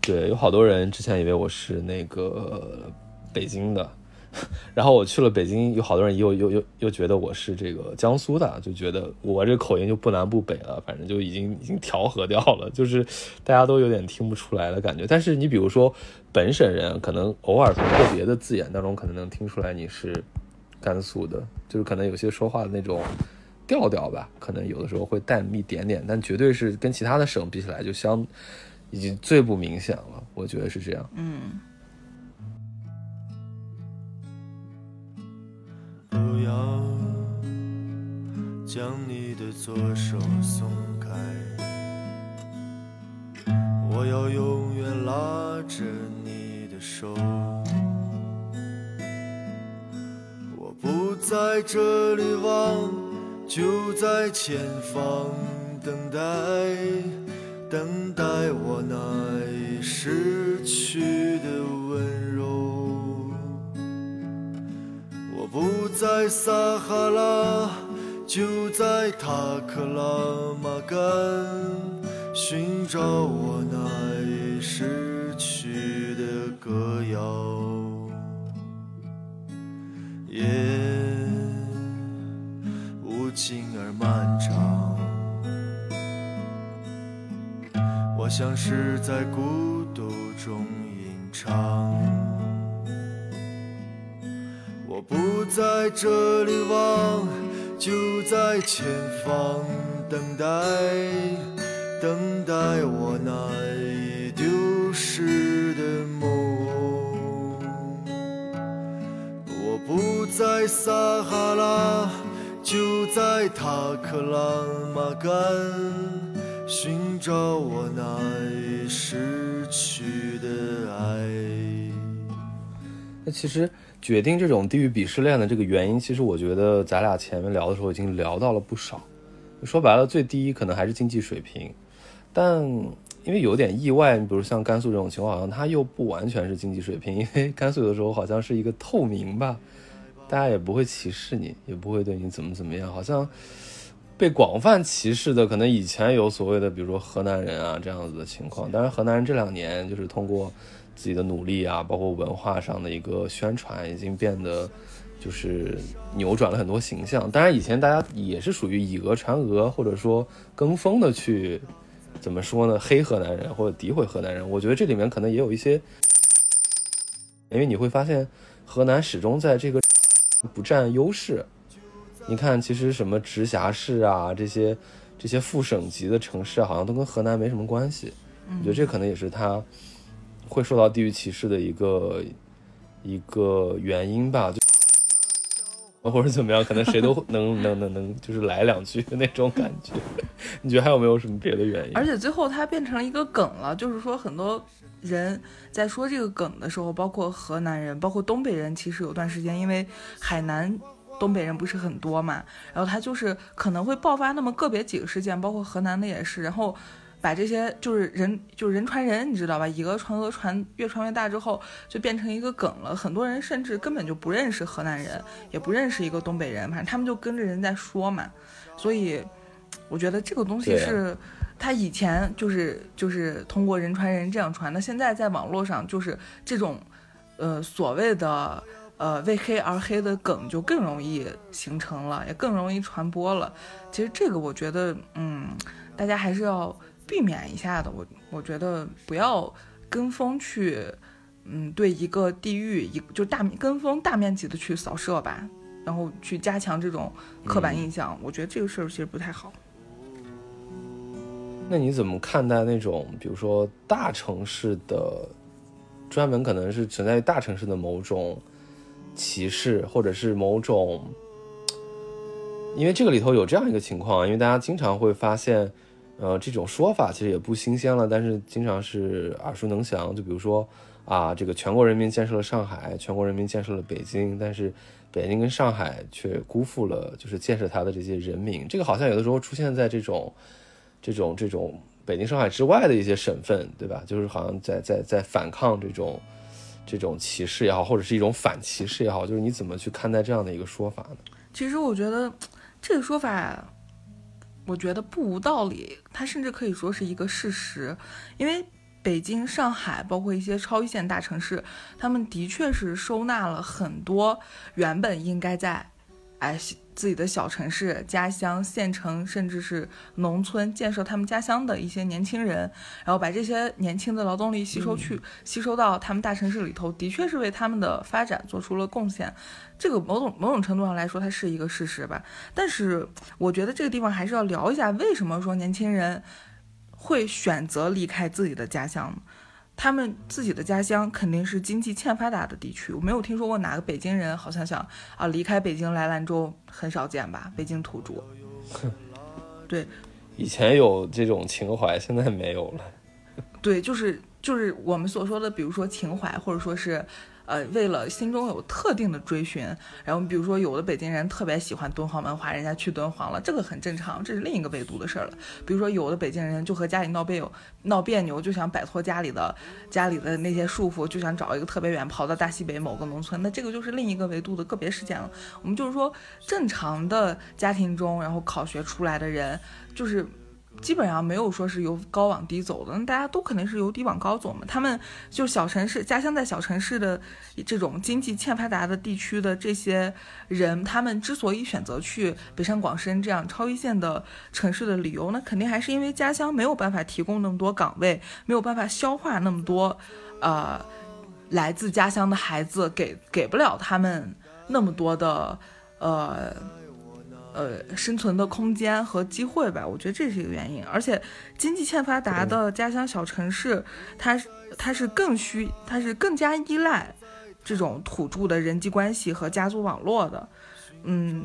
A: 对，有好多人之前以为我是那个北京的。然后我去了北京，有好多人又又又又觉得我是这个江苏的，就觉得我这口音就不南不北了，反正就已经已经调和掉了，就是大家都有点听不出来的感觉。但是你比如说本省人，可能偶尔从个别的字眼当中，可能能听出来你是甘肃的，就是可能有些说话的那种调调吧，可能有的时候会带一点点，但绝对是跟其他的省比起来，就相已经最不明显了，我觉得是这样。
B: 嗯。
C: 不要将你的左手松开，我要永远拉着你的手。我不在这里望，就在前方等待，等待我那已失去的温柔。不在撒哈拉，就在塔克拉玛干，寻找我那已失去的歌谣。夜无尽而漫长，我像是在孤独中吟唱。我不在这里望，就在前方等待，等待我那已丢失的梦。我不在撒哈拉，就在塔克拉玛干，寻找我那已失去的爱。
A: 那其实。决定这种地域鄙视链的这个原因，其实我觉得咱俩前面聊的时候已经聊到了不少。说白了，最低可能还是经济水平，但因为有点意外，你比如像甘肃这种情况，好像它又不完全是经济水平，因为甘肃有的时候好像是一个透明吧，大家也不会歧视你，也不会对你怎么怎么样，好像被广泛歧视的，可能以前有所谓的，比如说河南人啊这样子的情况，但是河南人这两年就是通过。自己的努力啊，包括文化上的一个宣传，已经变得就是扭转了很多形象。当然，以前大家也是属于以讹传讹，或者说跟风的去怎么说呢？黑河南人或者诋毁河南人。我觉得这里面可能也有一些，因为你会发现河南始终在这个不占优势。你看，其实什么直辖市啊，这些这些副省级的城市，好像都跟河南没什么关系。我觉得这可能也是他。会受到地域歧视的一个一个原因吧。就或者怎么样，可能谁都能能能能就是来两句的那种感觉。你觉得还有没有什么别的原因？
B: 而且最后它变成一个梗了，就是说很多人在说这个梗的时候，包括河南人，包括东北人，其实有段时间因为海南东北人不是很多嘛，然后他就是可能会爆发那么个别几个事件，包括河南的也是，然后。把这些就是人就是人传人，你知道吧？以讹传讹，传越传越大之后，就变成一个梗了。很多人甚至根本就不认识河南人，也不认识一个东北人，反正他们就跟着人在说嘛。所以，我觉得这个东西是，他以前就是就是通过人传人这样传的，现在在网络上就是这种，呃，所谓的呃为黑而黑的梗就更容易形成了，也更容易传播了。其实这个我觉得，嗯，大家还是要。避免一下的，我我觉得不要跟风去，嗯，对一个地域一就大跟风大面积的去扫射吧，然后去加强这种刻板印象，我觉得这个事儿其实不太好。
A: 那你怎么看待那种，比如说大城市的，专门可能是存在于大城市的某种歧视，或者是某种，因为这个里头有这样一个情况，因为大家经常会发现。呃，这种说法其实也不新鲜了，但是经常是耳熟能详。就比如说啊，这个全国人民建设了上海，全国人民建设了北京，但是北京跟上海却辜负了就是建设它的这些人民。这个好像有的时候出现在这种这种这种北京、上海之外的一些省份，对吧？就是好像在在在反抗这种这种歧视也好，或者是一种反歧视也好，就是你怎么去看待这样的一个说法呢？
B: 其实我觉得这个说法。我觉得不无道理，它甚至可以说是一个事实，因为北京、上海，包括一些超一线大城市，他们的确是收纳了很多原本应该在，哎。自己的小城市、家乡、县城，甚至是农村，建设他们家乡的一些年轻人，然后把这些年轻的劳动力吸收去，吸收到他们大城市里头，的确是为他们的发展做出了贡献。这个某种某种程度上来说，它是一个事实吧。但是，我觉得这个地方还是要聊一下，为什么说年轻人会选择离开自己的家乡。他们自己的家乡肯定是经济欠发达的地区，我没有听说过哪个北京人好像想啊离开北京来兰州，很少见吧？北京土著，对，
A: 以前有这种情怀，现在没有了。
B: 对，就是就是我们所说的，比如说情怀，或者说是。呃，为了心中有特定的追寻，然后比如说有的北京人特别喜欢敦煌文化，人家去敦煌了，这个很正常，这是另一个维度的事儿了。比如说有的北京人就和家里闹别扭，闹别扭就想摆脱家里的家里的那些束缚，就想找一个特别远，跑到大西北某个农村，那这个就是另一个维度的个别事件了。我们就是说正常的家庭中，然后考学出来的人，就是。基本上没有说是由高往低走的，那大家都肯定是由低往高走嘛。他们就小城市，家乡在小城市的这种经济欠发达的地区的这些人，他们之所以选择去北上广深这样超一线的城市的理由，那肯定还是因为家乡没有办法提供那么多岗位，没有办法消化那么多，呃，来自家乡的孩子，给给不了他们那么多的，呃。呃，生存的空间和机会吧，我觉得这是一个原因。而且，经济欠发达的家乡小城市，它它是更需，它是更加依赖这种土著的人际关系和家族网络的。嗯，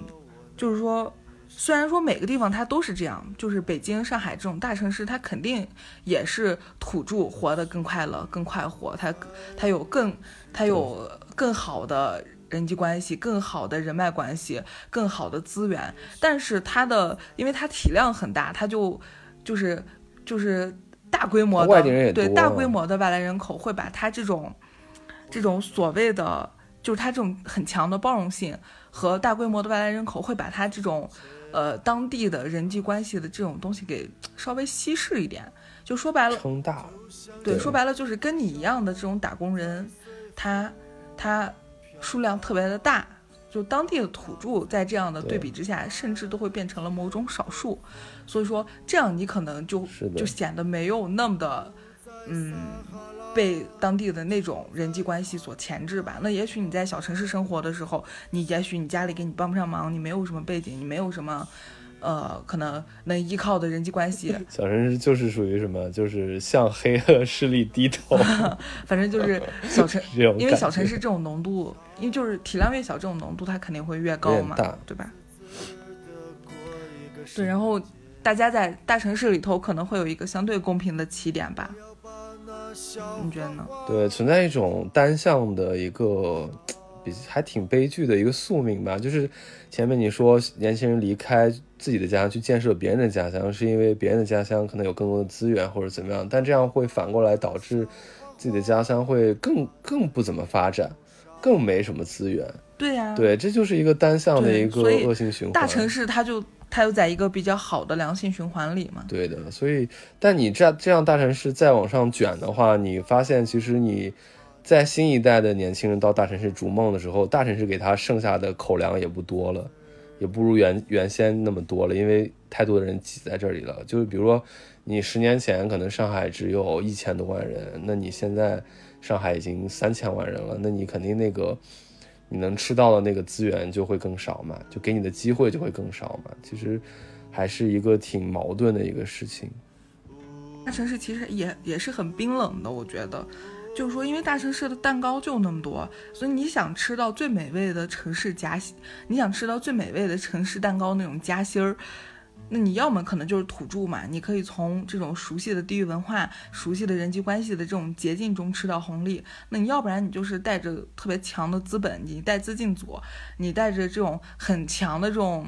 B: 就是说，虽然说每个地方它都是这样，就是北京、上海这种大城市，它肯定也是土著活得更快乐、更快活，它它有更它有更好的。人际关系更好的人脉关系，更好的资源，但是他的，因为他体量很大，他就就是就是大规模的对大规模的外来人口会把他这种这种所谓的就是他这种很强的包容性和大规模的外来人口会把他这种呃当地的人际关系的这种东西给稍微稀释一点，就说白了
A: 撑大，
B: 对，说白了就是跟你一样的这种打工人，他他。数量特别的大，就当地的土著在这样的对比之下，甚至都会变成了某种少数。所以说，这样你可能就就显得没有那么的，嗯，被当地的那种人际关系所钳制吧。那也许你在小城市生活的时候，你也许你家里给你帮不上忙，你没有什么背景，你没有什么，呃，可能能依靠的人际关系。
A: 小城市就是属于什么？就是向黑恶势力低头。
B: 反正就是小城，因为小城市这种浓度，因为就是体量越小，这种浓度它肯定会越高嘛，对吧？对，然后大家在大城市里头可能会有一个相对公平的起点吧？你觉得呢？
A: 对，存在一种单向的一个。比还挺悲剧的一个宿命吧，就是前面你说年轻人离开自己的家乡去建设别人的家乡，是因为别人的家乡可能有更多的资源或者怎么样，但这样会反过来导致自己的家乡会更更不怎么发展，更没什么资源。
B: 对呀，
A: 对，这就是一个单向的一个恶性循环。
B: 大城市它就它又在一个比较好的良性循环里嘛。
A: 对的，所以但你这这样大城市再往上卷的话，你发现其实你。在新一代的年轻人到大城市逐梦的时候，大城市给他剩下的口粮也不多了，也不如原原先那么多了，因为太多的人挤在这里了。就是比如说，你十年前可能上海只有一千多万人，那你现在上海已经三千万人了，那你肯定那个你能吃到的那个资源就会更少嘛，就给你的机会就会更少嘛。其实还是一个挺矛盾的一个事情。
B: 大城市其实也也是很冰冷的，我觉得。就是说，因为大城市的蛋糕就那么多，所以你想吃到最美味的城市夹心，你想吃到最美味的城市蛋糕那种夹心儿，那你要么可能就是土著嘛，你可以从这种熟悉的地域文化、熟悉的人际关系的这种捷径中吃到红利；那你要不然你就是带着特别强的资本，你带资进组，你带着这种很强的这种。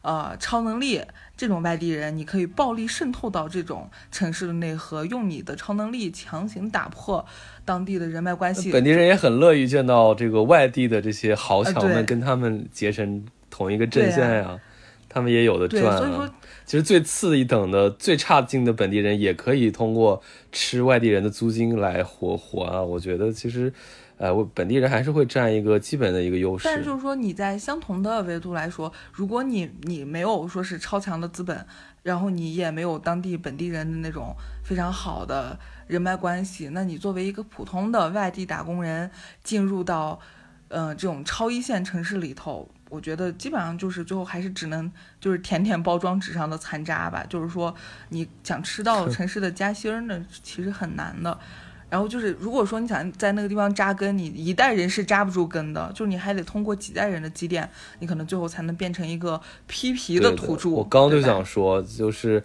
B: 呃，超能力这种外地人，你可以暴力渗透到这种城市的内核，用你的超能力强行打破当地的人脉关系。
A: 本地人也很乐于见到这个外地的这些豪强们跟他们结成同一个阵线呀，他们也有的赚。
B: 所以说，
A: 其实最次一等的、最差劲的本地人也可以通过吃外地人的租金来活活啊！我觉得其实。呃，我本地人还是会占一个基本的一个优势。
B: 但是就是说，你在相同的维度来说，如果你你没有说是超强的资本，然后你也没有当地本地人的那种非常好的人脉关系，那你作为一个普通的外地打工人进入到，呃，这种超一线城市里头，我觉得基本上就是最后还是只能就是舔舔包装纸上的残渣吧。就是说，你想吃到城市的夹心儿呢，其实很难的。然后就是，如果说你想在那个地方扎根，你一代人是扎不住根的，就是你还得通过几代人的积淀，你可能最后才能变成一个披皮的土著。
A: 我刚就想说，就是，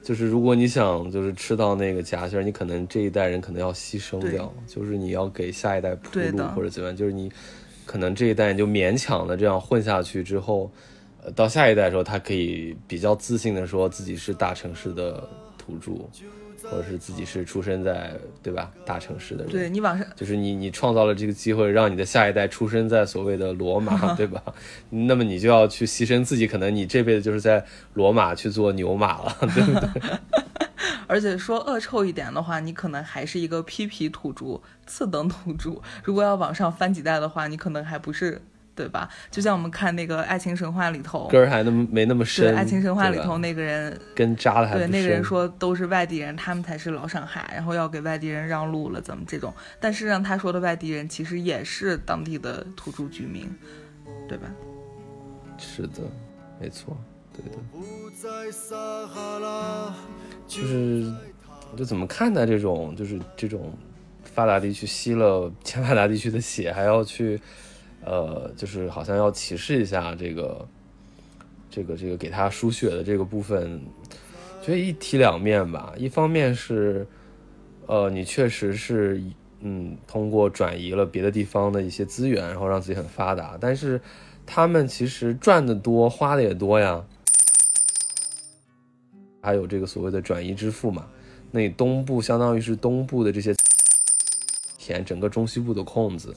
A: 就是如果你想就是吃到那个夹心儿，你可能这一代人可能要牺牲掉，就是你要给下一代铺路或者怎么样，就是你可能这一代就勉强的这样混下去之后，呃，到下一代的时候，他可以比较自信的说自己是大城市的土著。或者是自己是出生在对吧大城市的人，
B: 对你往上
A: 就是你你创造了这个机会，让你的下一代出生在所谓的罗马，对吧？那么你就要去牺牲自己，可能你这辈子就是在罗马去做牛马了，对不对？
B: 而且说恶臭一点的话，你可能还是一个披皮土著、次等土著。如果要往上翻几代的话，你可能还不是。对吧？就像我们看那个《爱情神话》里头，
A: 根儿还那么没那么深。
B: 《爱情神话》里头那个人
A: 跟扎的还
B: 对那个人说都是外地人，他们才是老上海，然后要给外地人让路了，怎么这种？但是让他说的外地人其实也是当地的土著居民，对吧？
A: 是的，没错，对的。就是就怎么看待这种就是这种发达地区吸了欠发达地区的血，还要去。呃，就是好像要歧视一下这个，这个，这个给他输血的这个部分，觉得一体两面吧。一方面是，呃，你确实是，嗯，通过转移了别的地方的一些资源，然后让自己很发达。但是他们其实赚的多，花的也多呀。还有这个所谓的转移支付嘛？那你东部相当于是东部的这些填整个中西部的空子。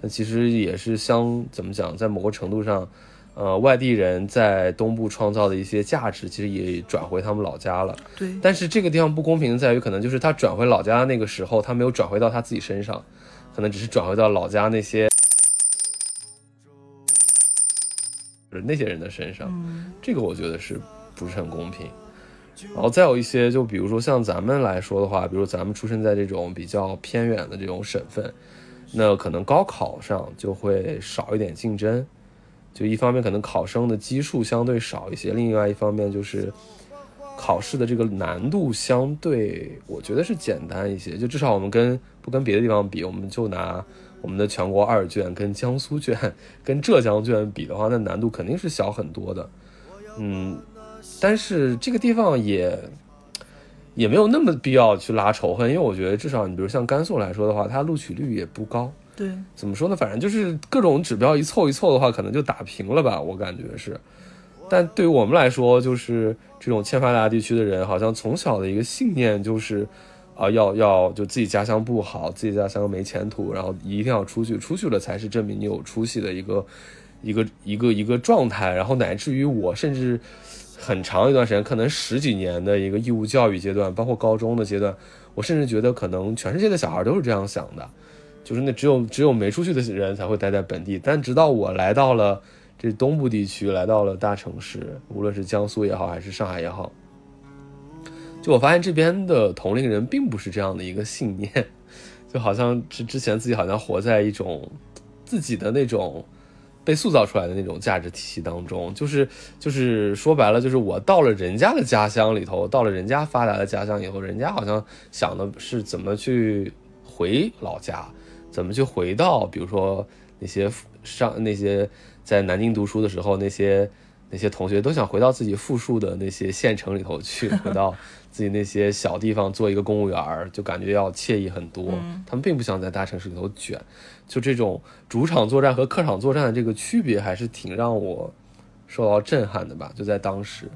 A: 那其实也是相怎么讲，在某个程度上，呃，外地人在东部创造的一些价值，其实也转回他们老家了。
B: 对。
A: 但是这个地方不公平在于，可能就是他转回老家那个时候，他没有转回到他自己身上，可能只是转回到老家那些，就是那些人的身上。
B: 嗯。
A: 这个我觉得是不是很公平？然后再有一些，就比如说像咱们来说的话，比如咱们出生在这种比较偏远的这种省份。那可能高考上就会少一点竞争，就一方面可能考生的基数相对少一些，另外一方面就是考试的这个难度相对，我觉得是简单一些。就至少我们跟不跟别的地方比，我们就拿我们的全国二卷跟江苏卷、跟浙江卷比的话，那难度肯定是小很多的。嗯，但是这个地方也。也没有那么必要去拉仇恨，因为我觉得至少你比如像甘肃来说的话，它录取率也不高。
B: 对，
A: 怎么说呢？反正就是各种指标一凑一凑的话，可能就打平了吧，我感觉是。但对于我们来说，就是这种欠发达地区的人，好像从小的一个信念就是，啊，要要就自己家乡不好，自己家乡没前途，然后一定要出去，出去了才是证明你有出息的一个一个一个一个状态。然后乃至于我甚至。很长一段时间，可能十几年的一个义务教育阶段，包括高中的阶段，我甚至觉得可能全世界的小孩都是这样想的，就是那只有只有没出去的人才会待在本地。但直到我来到了这东部地区，来到了大城市，无论是江苏也好，还是上海也好，就我发现这边的同龄人并不是这样的一个信念，就好像是之前自己好像活在一种自己的那种。被塑造出来的那种价值体系当中，就是就是说白了，就是我到了人家的家乡里头，到了人家发达的家乡以后，人家好像想的是怎么去回老家，怎么去回到，比如说那些上那些在南京读书的时候，那些那些同学都想回到自己富庶的那些县城里头去，回到 自己那些小地方做一个公务员，就感觉要惬意很多。他们并不想在大城市里头卷。就这种主场作战和客场作战的这个区别，还是挺让我受到震撼的吧？就在当时。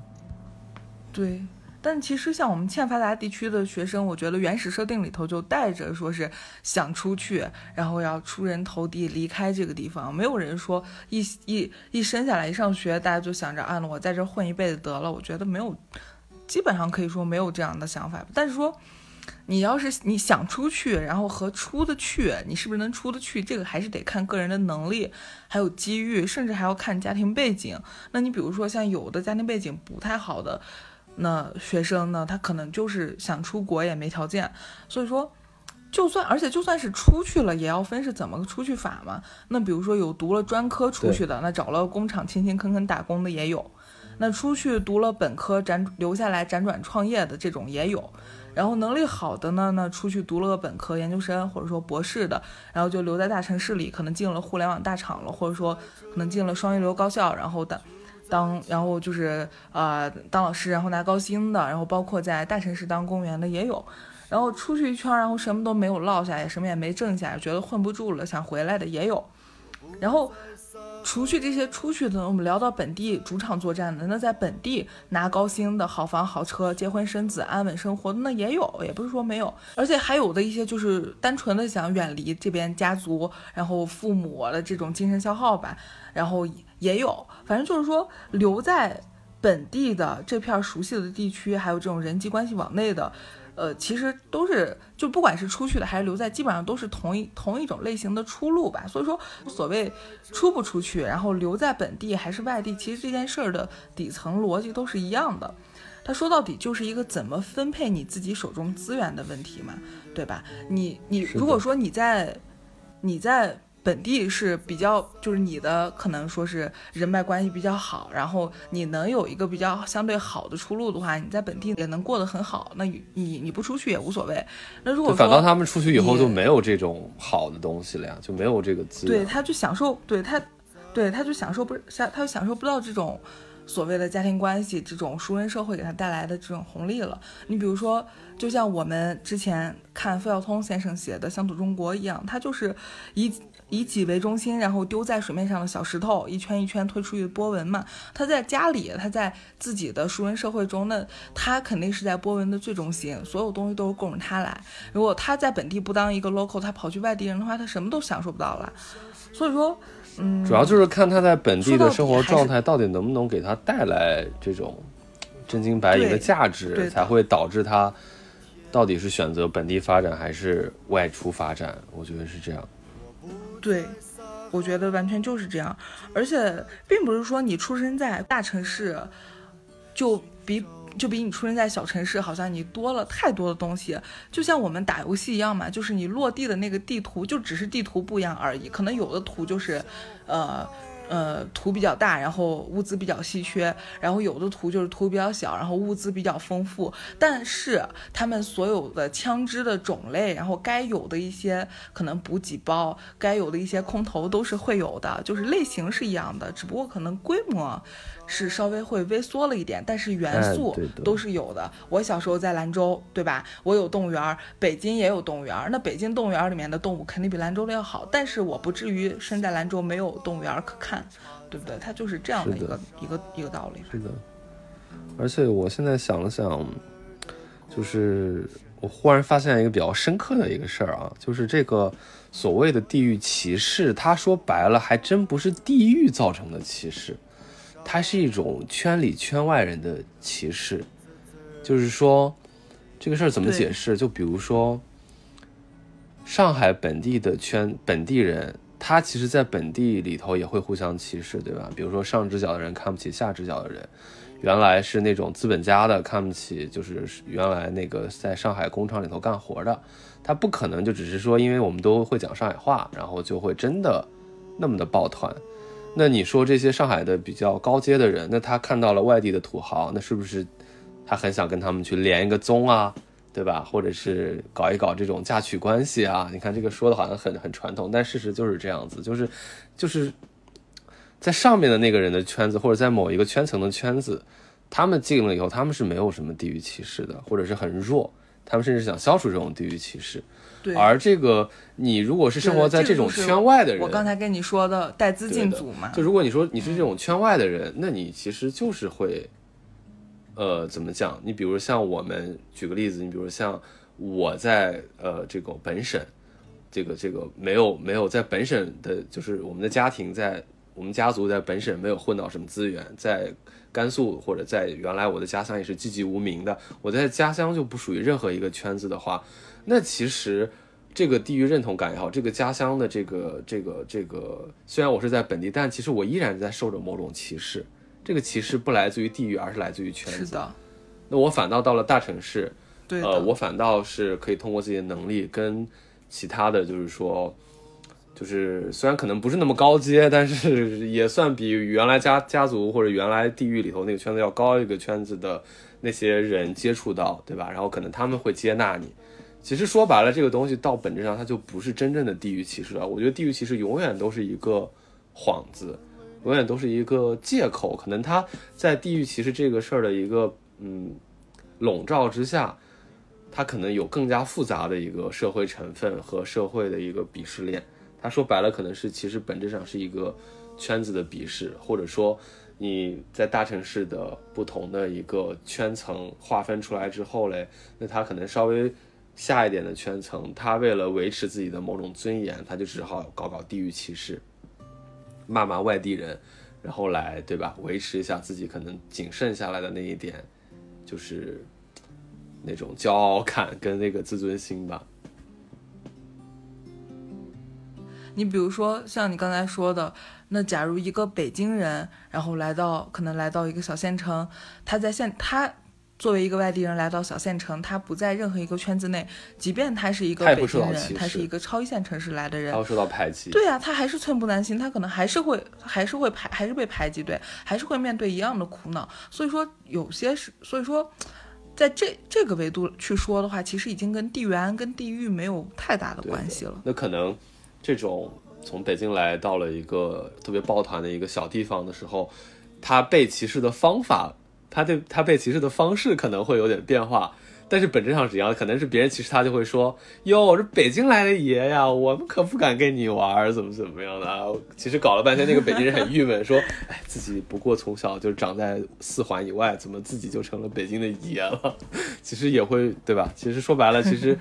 B: 对，但其实像我们欠发达地区的学生，我觉得原始设定里头就带着说是想出去，然后要出人头地，离开这个地方。没有人说一一一生下来一上学，大家就想着啊，我在这混一辈子得了。我觉得没有，基本上可以说没有这样的想法。但是说。你要是你想出去，然后和出得去，你是不是能出得去？这个还是得看个人的能力，还有机遇，甚至还要看家庭背景。那你比如说像有的家庭背景不太好的那学生呢，他可能就是想出国也没条件。所以说，就算而且就算是出去了，也要分是怎么个出去法嘛。那比如说有读了专科出去的，那找了工厂勤勤恳恳打工的也有。那出去读了本科辗留下来辗转创业的这种也有。然后能力好的呢，那出去读了个本科、研究生，或者说博士的，然后就留在大城市里，可能进了互联网大厂了，或者说可能进了双一流高校，然后当当，然后就是呃当老师，然后拿高薪的，然后包括在大城市当公务员的也有，然后出去一圈，然后什么都没有落下，也什么也没挣下，觉得混不住了，想回来的也有，然后。除去这些出去的，我们聊到本地主场作战的，那在本地拿高薪的好房好车、结婚生子、安稳生活的那也有，也不是说没有，而且还有的一些就是单纯的想远离这边家族，然后父母的这种精神消耗吧，然后也有，反正就是说留在本地的这片熟悉的地区，还有这种人际关系网内的。呃，其实都是，就不管是出去的还是留在，基本上都是同一同一种类型的出路吧。所以说，所谓出不出去，然后留在本地还是外地，其实这件事儿的底层逻辑都是一样的。它说到底就是一个怎么分配你自己手中资源的问题嘛，对吧？你你如果说你在你在。本地是比较，就是你的可能说是人脉关系比较好，然后你能有一个比较相对好的出路的话，你在本地也能过得很好。那你你你不出去也无所谓。那如果
A: 反倒他们出去以后就没有这种好的东西了呀，就没有这个资
B: 源。对，他就享受，对他，对他就享受不享，他就享受不到这种所谓的家庭关系这种熟人社会给他带来的这种红利了。你比如说，就像我们之前看费孝通先生写的《乡土中国》一样，他就是以。以己为中心，然后丢在水面上的小石头，一圈一圈推出去的波纹嘛。他在家里，他在自己的熟人社会中，那他肯定是在波纹的最中心，所有东西都是供着他来。如果他在本地不当一个 local，他跑去外地人的话，他什么都享受不到了。所以说，嗯，
A: 主要就是看他在本地的生活状态到底能不能给他带来这种真金白银的价值，才会导致他到底是选择本地发展还是外出发展。我觉得是这样。
B: 对，我觉得完全就是这样，而且并不是说你出生在大城市，就比就比你出生在小城市，好像你多了太多的东西。就像我们打游戏一样嘛，就是你落地的那个地图就只是地图不一样而已，可能有的图就是，呃，呃，图比较大，然后物资比较稀缺，然后有的图就是图比较小，然后物资比较丰富。但是他们所有的枪支的种类，然后该有的一些可能补给包，该有的一些空投都是会有的，就是类型是一样的，只不过可能规模。是稍微会微缩了一点，但是元素都是有的。我小时候在兰州，对吧？我有动物园，北京也有动物园。那北京动物园里面的动物肯定比兰州的要好，但是我不至于身在兰州没有动物园可看，对不对？它就是这样的一个一个一个道理。
A: 是的。而且我现在想了想，就是我忽然发现一个比较深刻的一个事儿啊，就是这个所谓的地域歧视，他说白了还真不是地域造成的歧视。它是一种圈里圈外人的歧视，就是说，这个事儿怎么解释？就比如说，上海本地的圈本地人，他其实在本地里头也会互相歧视，对吧？比如说上直角的人看不起下直角的人，原来是那种资本家的看不起，就是原来那个在上海工厂里头干活的，他不可能就只是说，因为我们都会讲上海话，然后就会真的那么的抱团。那你说这些上海的比较高阶的人，那他看到了外地的土豪，那是不是他很想跟他们去连一个宗啊，对吧？或者是搞一搞这种嫁娶关系啊？你看这个说的好像很很传统，但事实就是这样子，就是就是在上面的那个人的圈子，或者在某一个圈层的圈子，他们进了以后，他们是没有什么地域歧视的，或者是很弱，他们甚至想消除这种地域歧视。而这个，你如果是生活在这种圈外的人，
B: 我刚才跟你说的带资进组嘛，
A: 就如果你说你是这种圈外的人，那你其实就是会，呃，怎么讲？你比如像我们举个例子，你比如像我在呃这个本省，这个这个没有没有在本省的，就是我们的家庭在我们家族在本省没有混到什么资源，在甘肃或者在原来我的家乡也是籍籍无名的，我在家乡就不属于任何一个圈子的话。那其实，这个地域认同感也好，这个家乡的这个这个这个，虽然我是在本地，但其实我依然在受着某种歧视。这个歧视不来自于地域，而是来自于圈子。
B: 是的。
A: 那我反倒到了大城市，
B: 对，
A: 呃，我反倒是可以通过自己的能力，跟其他的就是说，就是虽然可能不是那么高阶，但是也算比原来家家族或者原来地域里头那个圈子要高一个圈子的那些人接触到，对吧？然后可能他们会接纳你。其实说白了，这个东西到本质上它就不是真正的地域歧视了。我觉得地域歧视永远都是一个幌子，永远都是一个借口。可能他在地域歧视这个事儿的一个嗯笼罩之下，它可能有更加复杂的一个社会成分和社会的一个鄙视链。他说白了，可能是其实本质上是一个圈子的鄙视，或者说你在大城市的不同的一个圈层划分出来之后嘞，那他可能稍微。下一点的圈层，他为了维持自己的某种尊严，他就只好搞搞地域歧视，骂骂外地人，然后来对吧？维持一下自己可能仅剩下来的那一点，就是那种骄傲感跟那个自尊心吧。
B: 你比如说像你刚才说的，那假如一个北京人，然后来到可能来到一个小县城，他在县他。作为一个外地人来到小县城，他不在任何一个圈子内，即便他是一个北京人，他是一个超一线城市来的人，
A: 他受到排挤。
B: 对啊，他还是寸步难行，他可能还是会，还是会排，还是被排挤，对，还是会面对一样的苦恼。所以说，有些是，所以说，在这这个维度去说的话，其实已经跟地缘、跟地域没有太大的关系了。
A: 那可能这种从北京来到了一个特别抱团的一个小地方的时候，他被歧视的方法。他对他被歧视的方式可能会有点变化，但是本质上是一样，可能是别人歧视他就会说：“哟，这北京来的爷呀，我们可不敢跟你玩，怎么怎么样的。”其实搞了半天，那个北京人很郁闷，说：“ 哎，自己不过从小就长在四环以外，怎么自己就成了北京的爷了？” 其实也会对吧？其实说白了，其实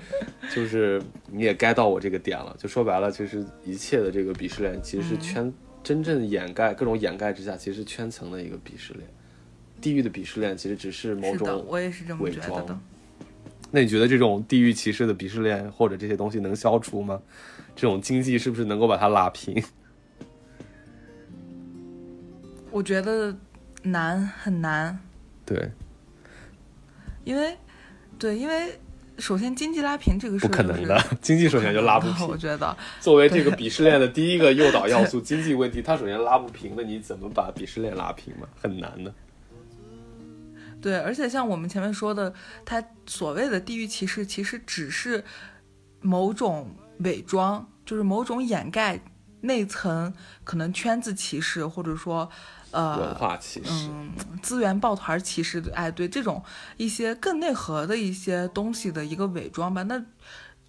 A: 就是你也该到我这个点了。就说白了，其实一切的这个鄙视链，其实是圈真正掩盖各种掩盖之下，其实是圈层的一个鄙视链。地域的鄙视链其实只是某种
B: 我也是这么觉得的。
A: 那你觉得这种地域歧视的鄙视链或者这些东西能消除吗？这种经济是不是能够把它拉平？
B: 我觉得难，很难。
A: 对，
B: 因为，对，因为首先经济拉平这个是
A: 不可能的，经济首先就拉不平。
B: 我觉得，
A: 作为这个鄙视链的第一个诱导 要素，经济问题它首先拉不平，那你怎么把鄙视链拉平嘛？很难的。
B: 对，而且像我们前面说的，它所谓的地域歧视，其实只是某种伪装，就是某种掩盖内层可能圈子歧视，或者说。呃，
A: 文化歧视，
B: 嗯，资源抱团歧视，哎，对这种一些更内核的一些东西的一个伪装吧。那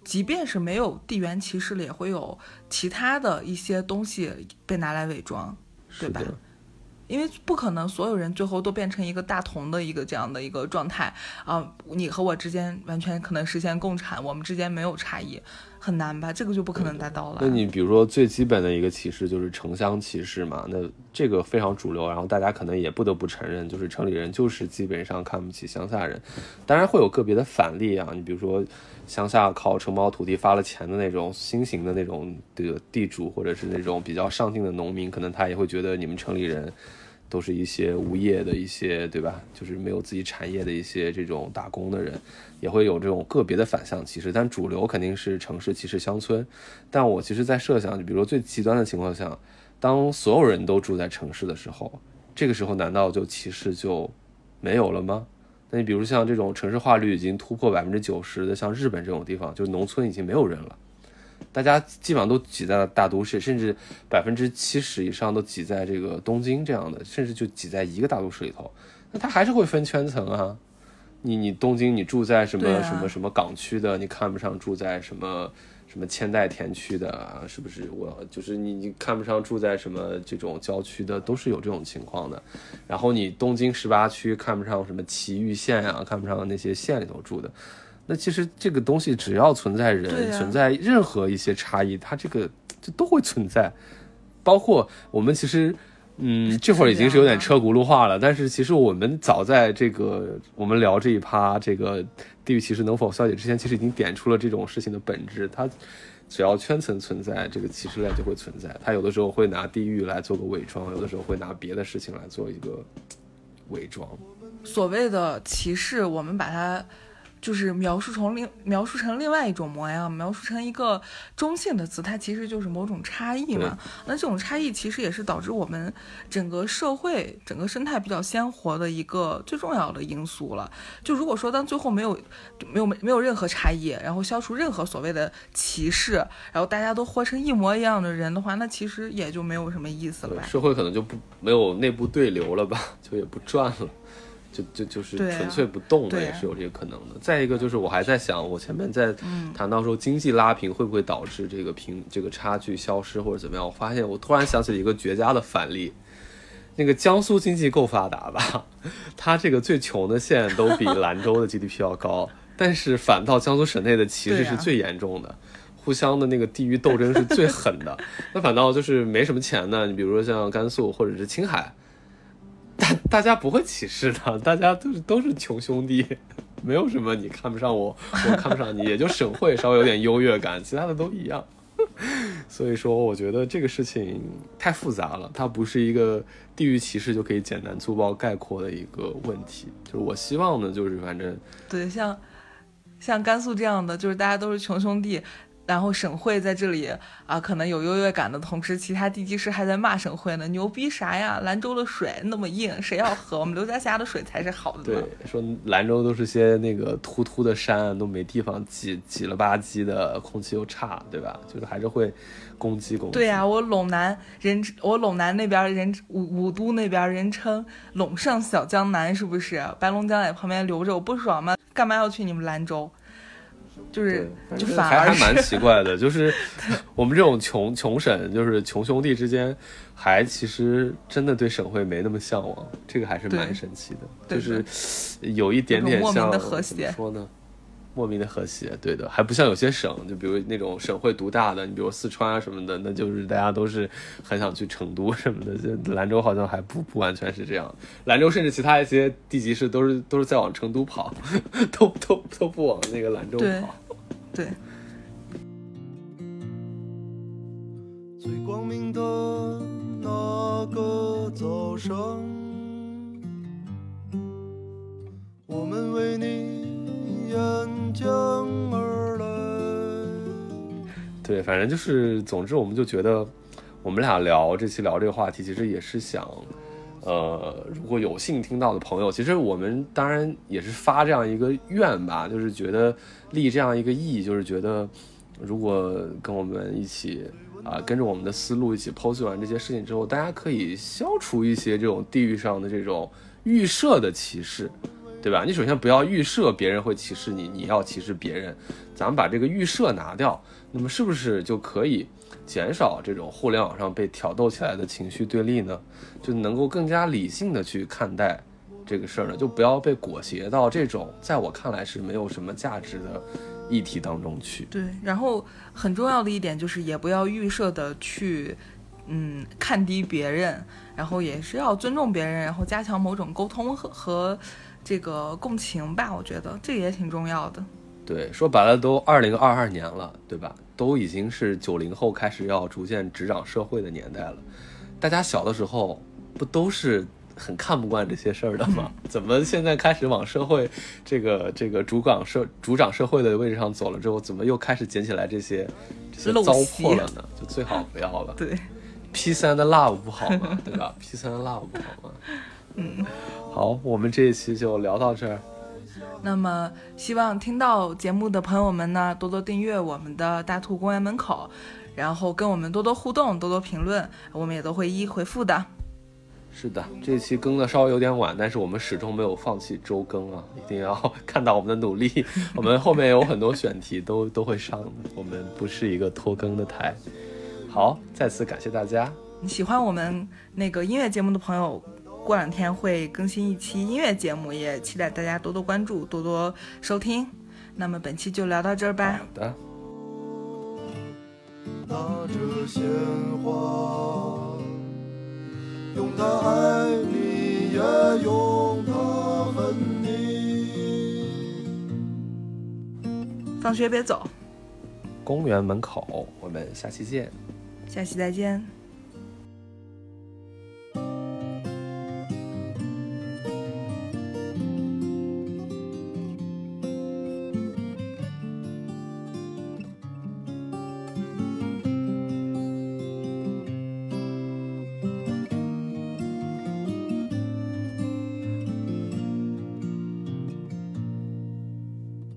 B: 即便是没有地缘歧视了，也会有其他的一些东西被拿来伪装，对吧？因为不可能所有人最后都变成一个大同的一个这样的一个状态啊！你和我之间完全可能实现共产，我们之间没有差异。很难吧，这个就不可能达到了。
A: 那你比如说最基本的一个歧视就是城乡歧视嘛，那这个非常主流，然后大家可能也不得不承认，就是城里人就是基本上看不起乡下人。当然会有个别的反例啊，你比如说乡下靠承包土地发了钱的那种新型的那种的地主，或者是那种比较上进的农民，可能他也会觉得你们城里人。都是一些无业的一些，对吧？就是没有自己产业的一些这种打工的人，也会有这种个别的反向歧视，但主流肯定是城市歧视乡村。但我其实，在设想，就比如说最极端的情况下，当所有人都住在城市的时候，这个时候难道就歧视就没有了吗？那你比如像这种城市化率已经突破百分之九十的，像日本这种地方，就农村已经没有人了。大家基本上都挤在了大都市，甚至百分之七十以上都挤在这个东京这样的，甚至就挤在一个大都市里头。那它还是会分圈层啊。你你东京，你住在什么什么什么港区的，你看不上住在什么什么千代田区的，是不是？我就是你你看不上住在什么这种郊区的，都是有这种情况的。然后你东京十八区看不上什么埼玉县啊，看不上那些县里头住的。那其实这个东西只要存在人，存在任何一些差异，它这个就都会存在。包括我们其实，嗯，这会儿已经是有点车轱辘话了。但是其实我们早在这个我们聊这一趴这个地域歧视能否消解之前，其实已经点出了这种事情的本质。它只要圈层存在，这个歧视链就会存在。它有的时候会拿地域来做个伪装，有的时候会拿别的事情来做一个伪装。
B: 所谓的歧视，我们把它。就是描述成另描述成另外一种模样，描述成一个中性的词，它其实就是某种差异嘛。那这种差异其实也是导致我们整个社会、整个生态比较鲜活的一个最重要的因素了。就如果说当最后没有、没有、没有任何差异，然后消除任何所谓的歧视，然后大家都活成一模一样的人的话，那其实也就没有什么意思了吧？
A: 社会可能就不没有内部对流了吧，就也不转了。就就就是纯粹不动的，也是有这个可能的。再一个就是我还在想，我前面在谈到说经济拉平会不会导致这个平这个差距消失或者怎么样？我发现我突然想起了一个绝佳的反例，那个江苏经济够发达吧？它这个最穷的县都比 兰州的 GDP 要高，但是反倒江苏省内的歧视是最严重的，互相的那个地域斗争是最狠的。那反倒就是没什么钱的，你比如说像甘肃或者是青海。大家不会歧视的，大家都是都是穷兄弟，没有什么你看不上我，我看不上你，也就省会稍微有点优越感，其他的都一样。所以说，我觉得这个事情太复杂了，它不是一个地域歧视就可以简单粗暴概括的一个问题。就是我希望呢，就是反正
B: 对，像像甘肃这样的，就是大家都是穷兄弟。然后省会在这里啊，可能有优越感的同时，其他地级市还在骂省会呢。牛逼啥呀？兰州的水那么硬，谁要喝？我们刘家峡的水才是好的。
A: 对，说兰州都是些那个秃秃的山，都没地方挤，挤了吧唧的，空气又差，对吧？就是还是会攻击攻击。
B: 对呀，我陇南人，我陇南那边人，武武都那边人称陇上小江南，是不是？白龙江在旁边流着，我不爽吗？干嘛要去你们兰州？就是，就反
A: 而还蛮奇怪的，就是我们这种穷穷省，就是穷兄弟之间，还其实真的对省会没那么向往，这个还是蛮神奇的，就是有一点点像
B: 怎么
A: 说呢？莫名的和谐，对的，还不像有些省，就比如那种省会独大的，你比如四川啊什么的，那就是大家都是很想去成都什么的。就兰州好像还不不完全是这样，兰州甚至其他一些地级市都是都是在往成都跑，都都都不往那个兰州跑。
B: 对。
C: 最光明的那个早上我们为你沿江而来
A: 对反正就是总之我们就觉得我们俩聊这期聊这个话题其实也是想呃，如果有幸听到的朋友，其实我们当然也是发这样一个愿吧，就是觉得立这样一个意，就是觉得如果跟我们一起啊，跟着我们的思路一起剖析完这些事情之后，大家可以消除一些这种地域上的这种预设的歧视。对吧？你首先不要预设别人会歧视你，你要歧视别人，咱们把这个预设拿掉，那么是不是就可以减少这种互联网上被挑逗起来的情绪对立呢？就能够更加理性的去看待这个事儿呢？就不要被裹挟到这种在我看来是没有什么价值的议题当中去。
B: 对，然后很重要的一点就是也不要预设的去，嗯，看低别人，然后也是要尊重别人，然后加强某种沟通和和。这个共情吧，我觉得这个也挺重要的。
A: 对，说白了都二零二二年了，对吧？都已经是九零后开始要逐渐执掌社会的年代了。大家小的时候不都是很看不惯这些事儿的吗？怎么现在开始往社会这个这个主管社主掌社会的位置上走了之后，怎么又开始捡起来这些这些糟粕了呢？就最好不要了。
B: 对
A: ，P 三的 love 不好吗？对吧？P 三的 love 不好吗？
B: 嗯。
A: 好，我们这一期就聊到这儿。
B: 那么，希望听到节目的朋友们呢，多多订阅我们的大兔公园门口，然后跟我们多多互动，多多评论，我们也都会一一回复的。
A: 是的，这期更的稍微有点晚，但是我们始终没有放弃周更啊！一定要看到我们的努力，我们后面有很多选题都都会上的，我们不是一个拖更的台。好，再次感谢大家。
B: 喜欢我们那个音乐节目的朋友。过两天会更新一期音乐节目，也期待大家多多关注，多多收听。那么本期就聊到这儿吧。
A: 好的。
C: 拿着鲜花，用它爱你，也用它恨你。
B: 放学别走。
A: 公园门口，我们下期见。
B: 下期再见。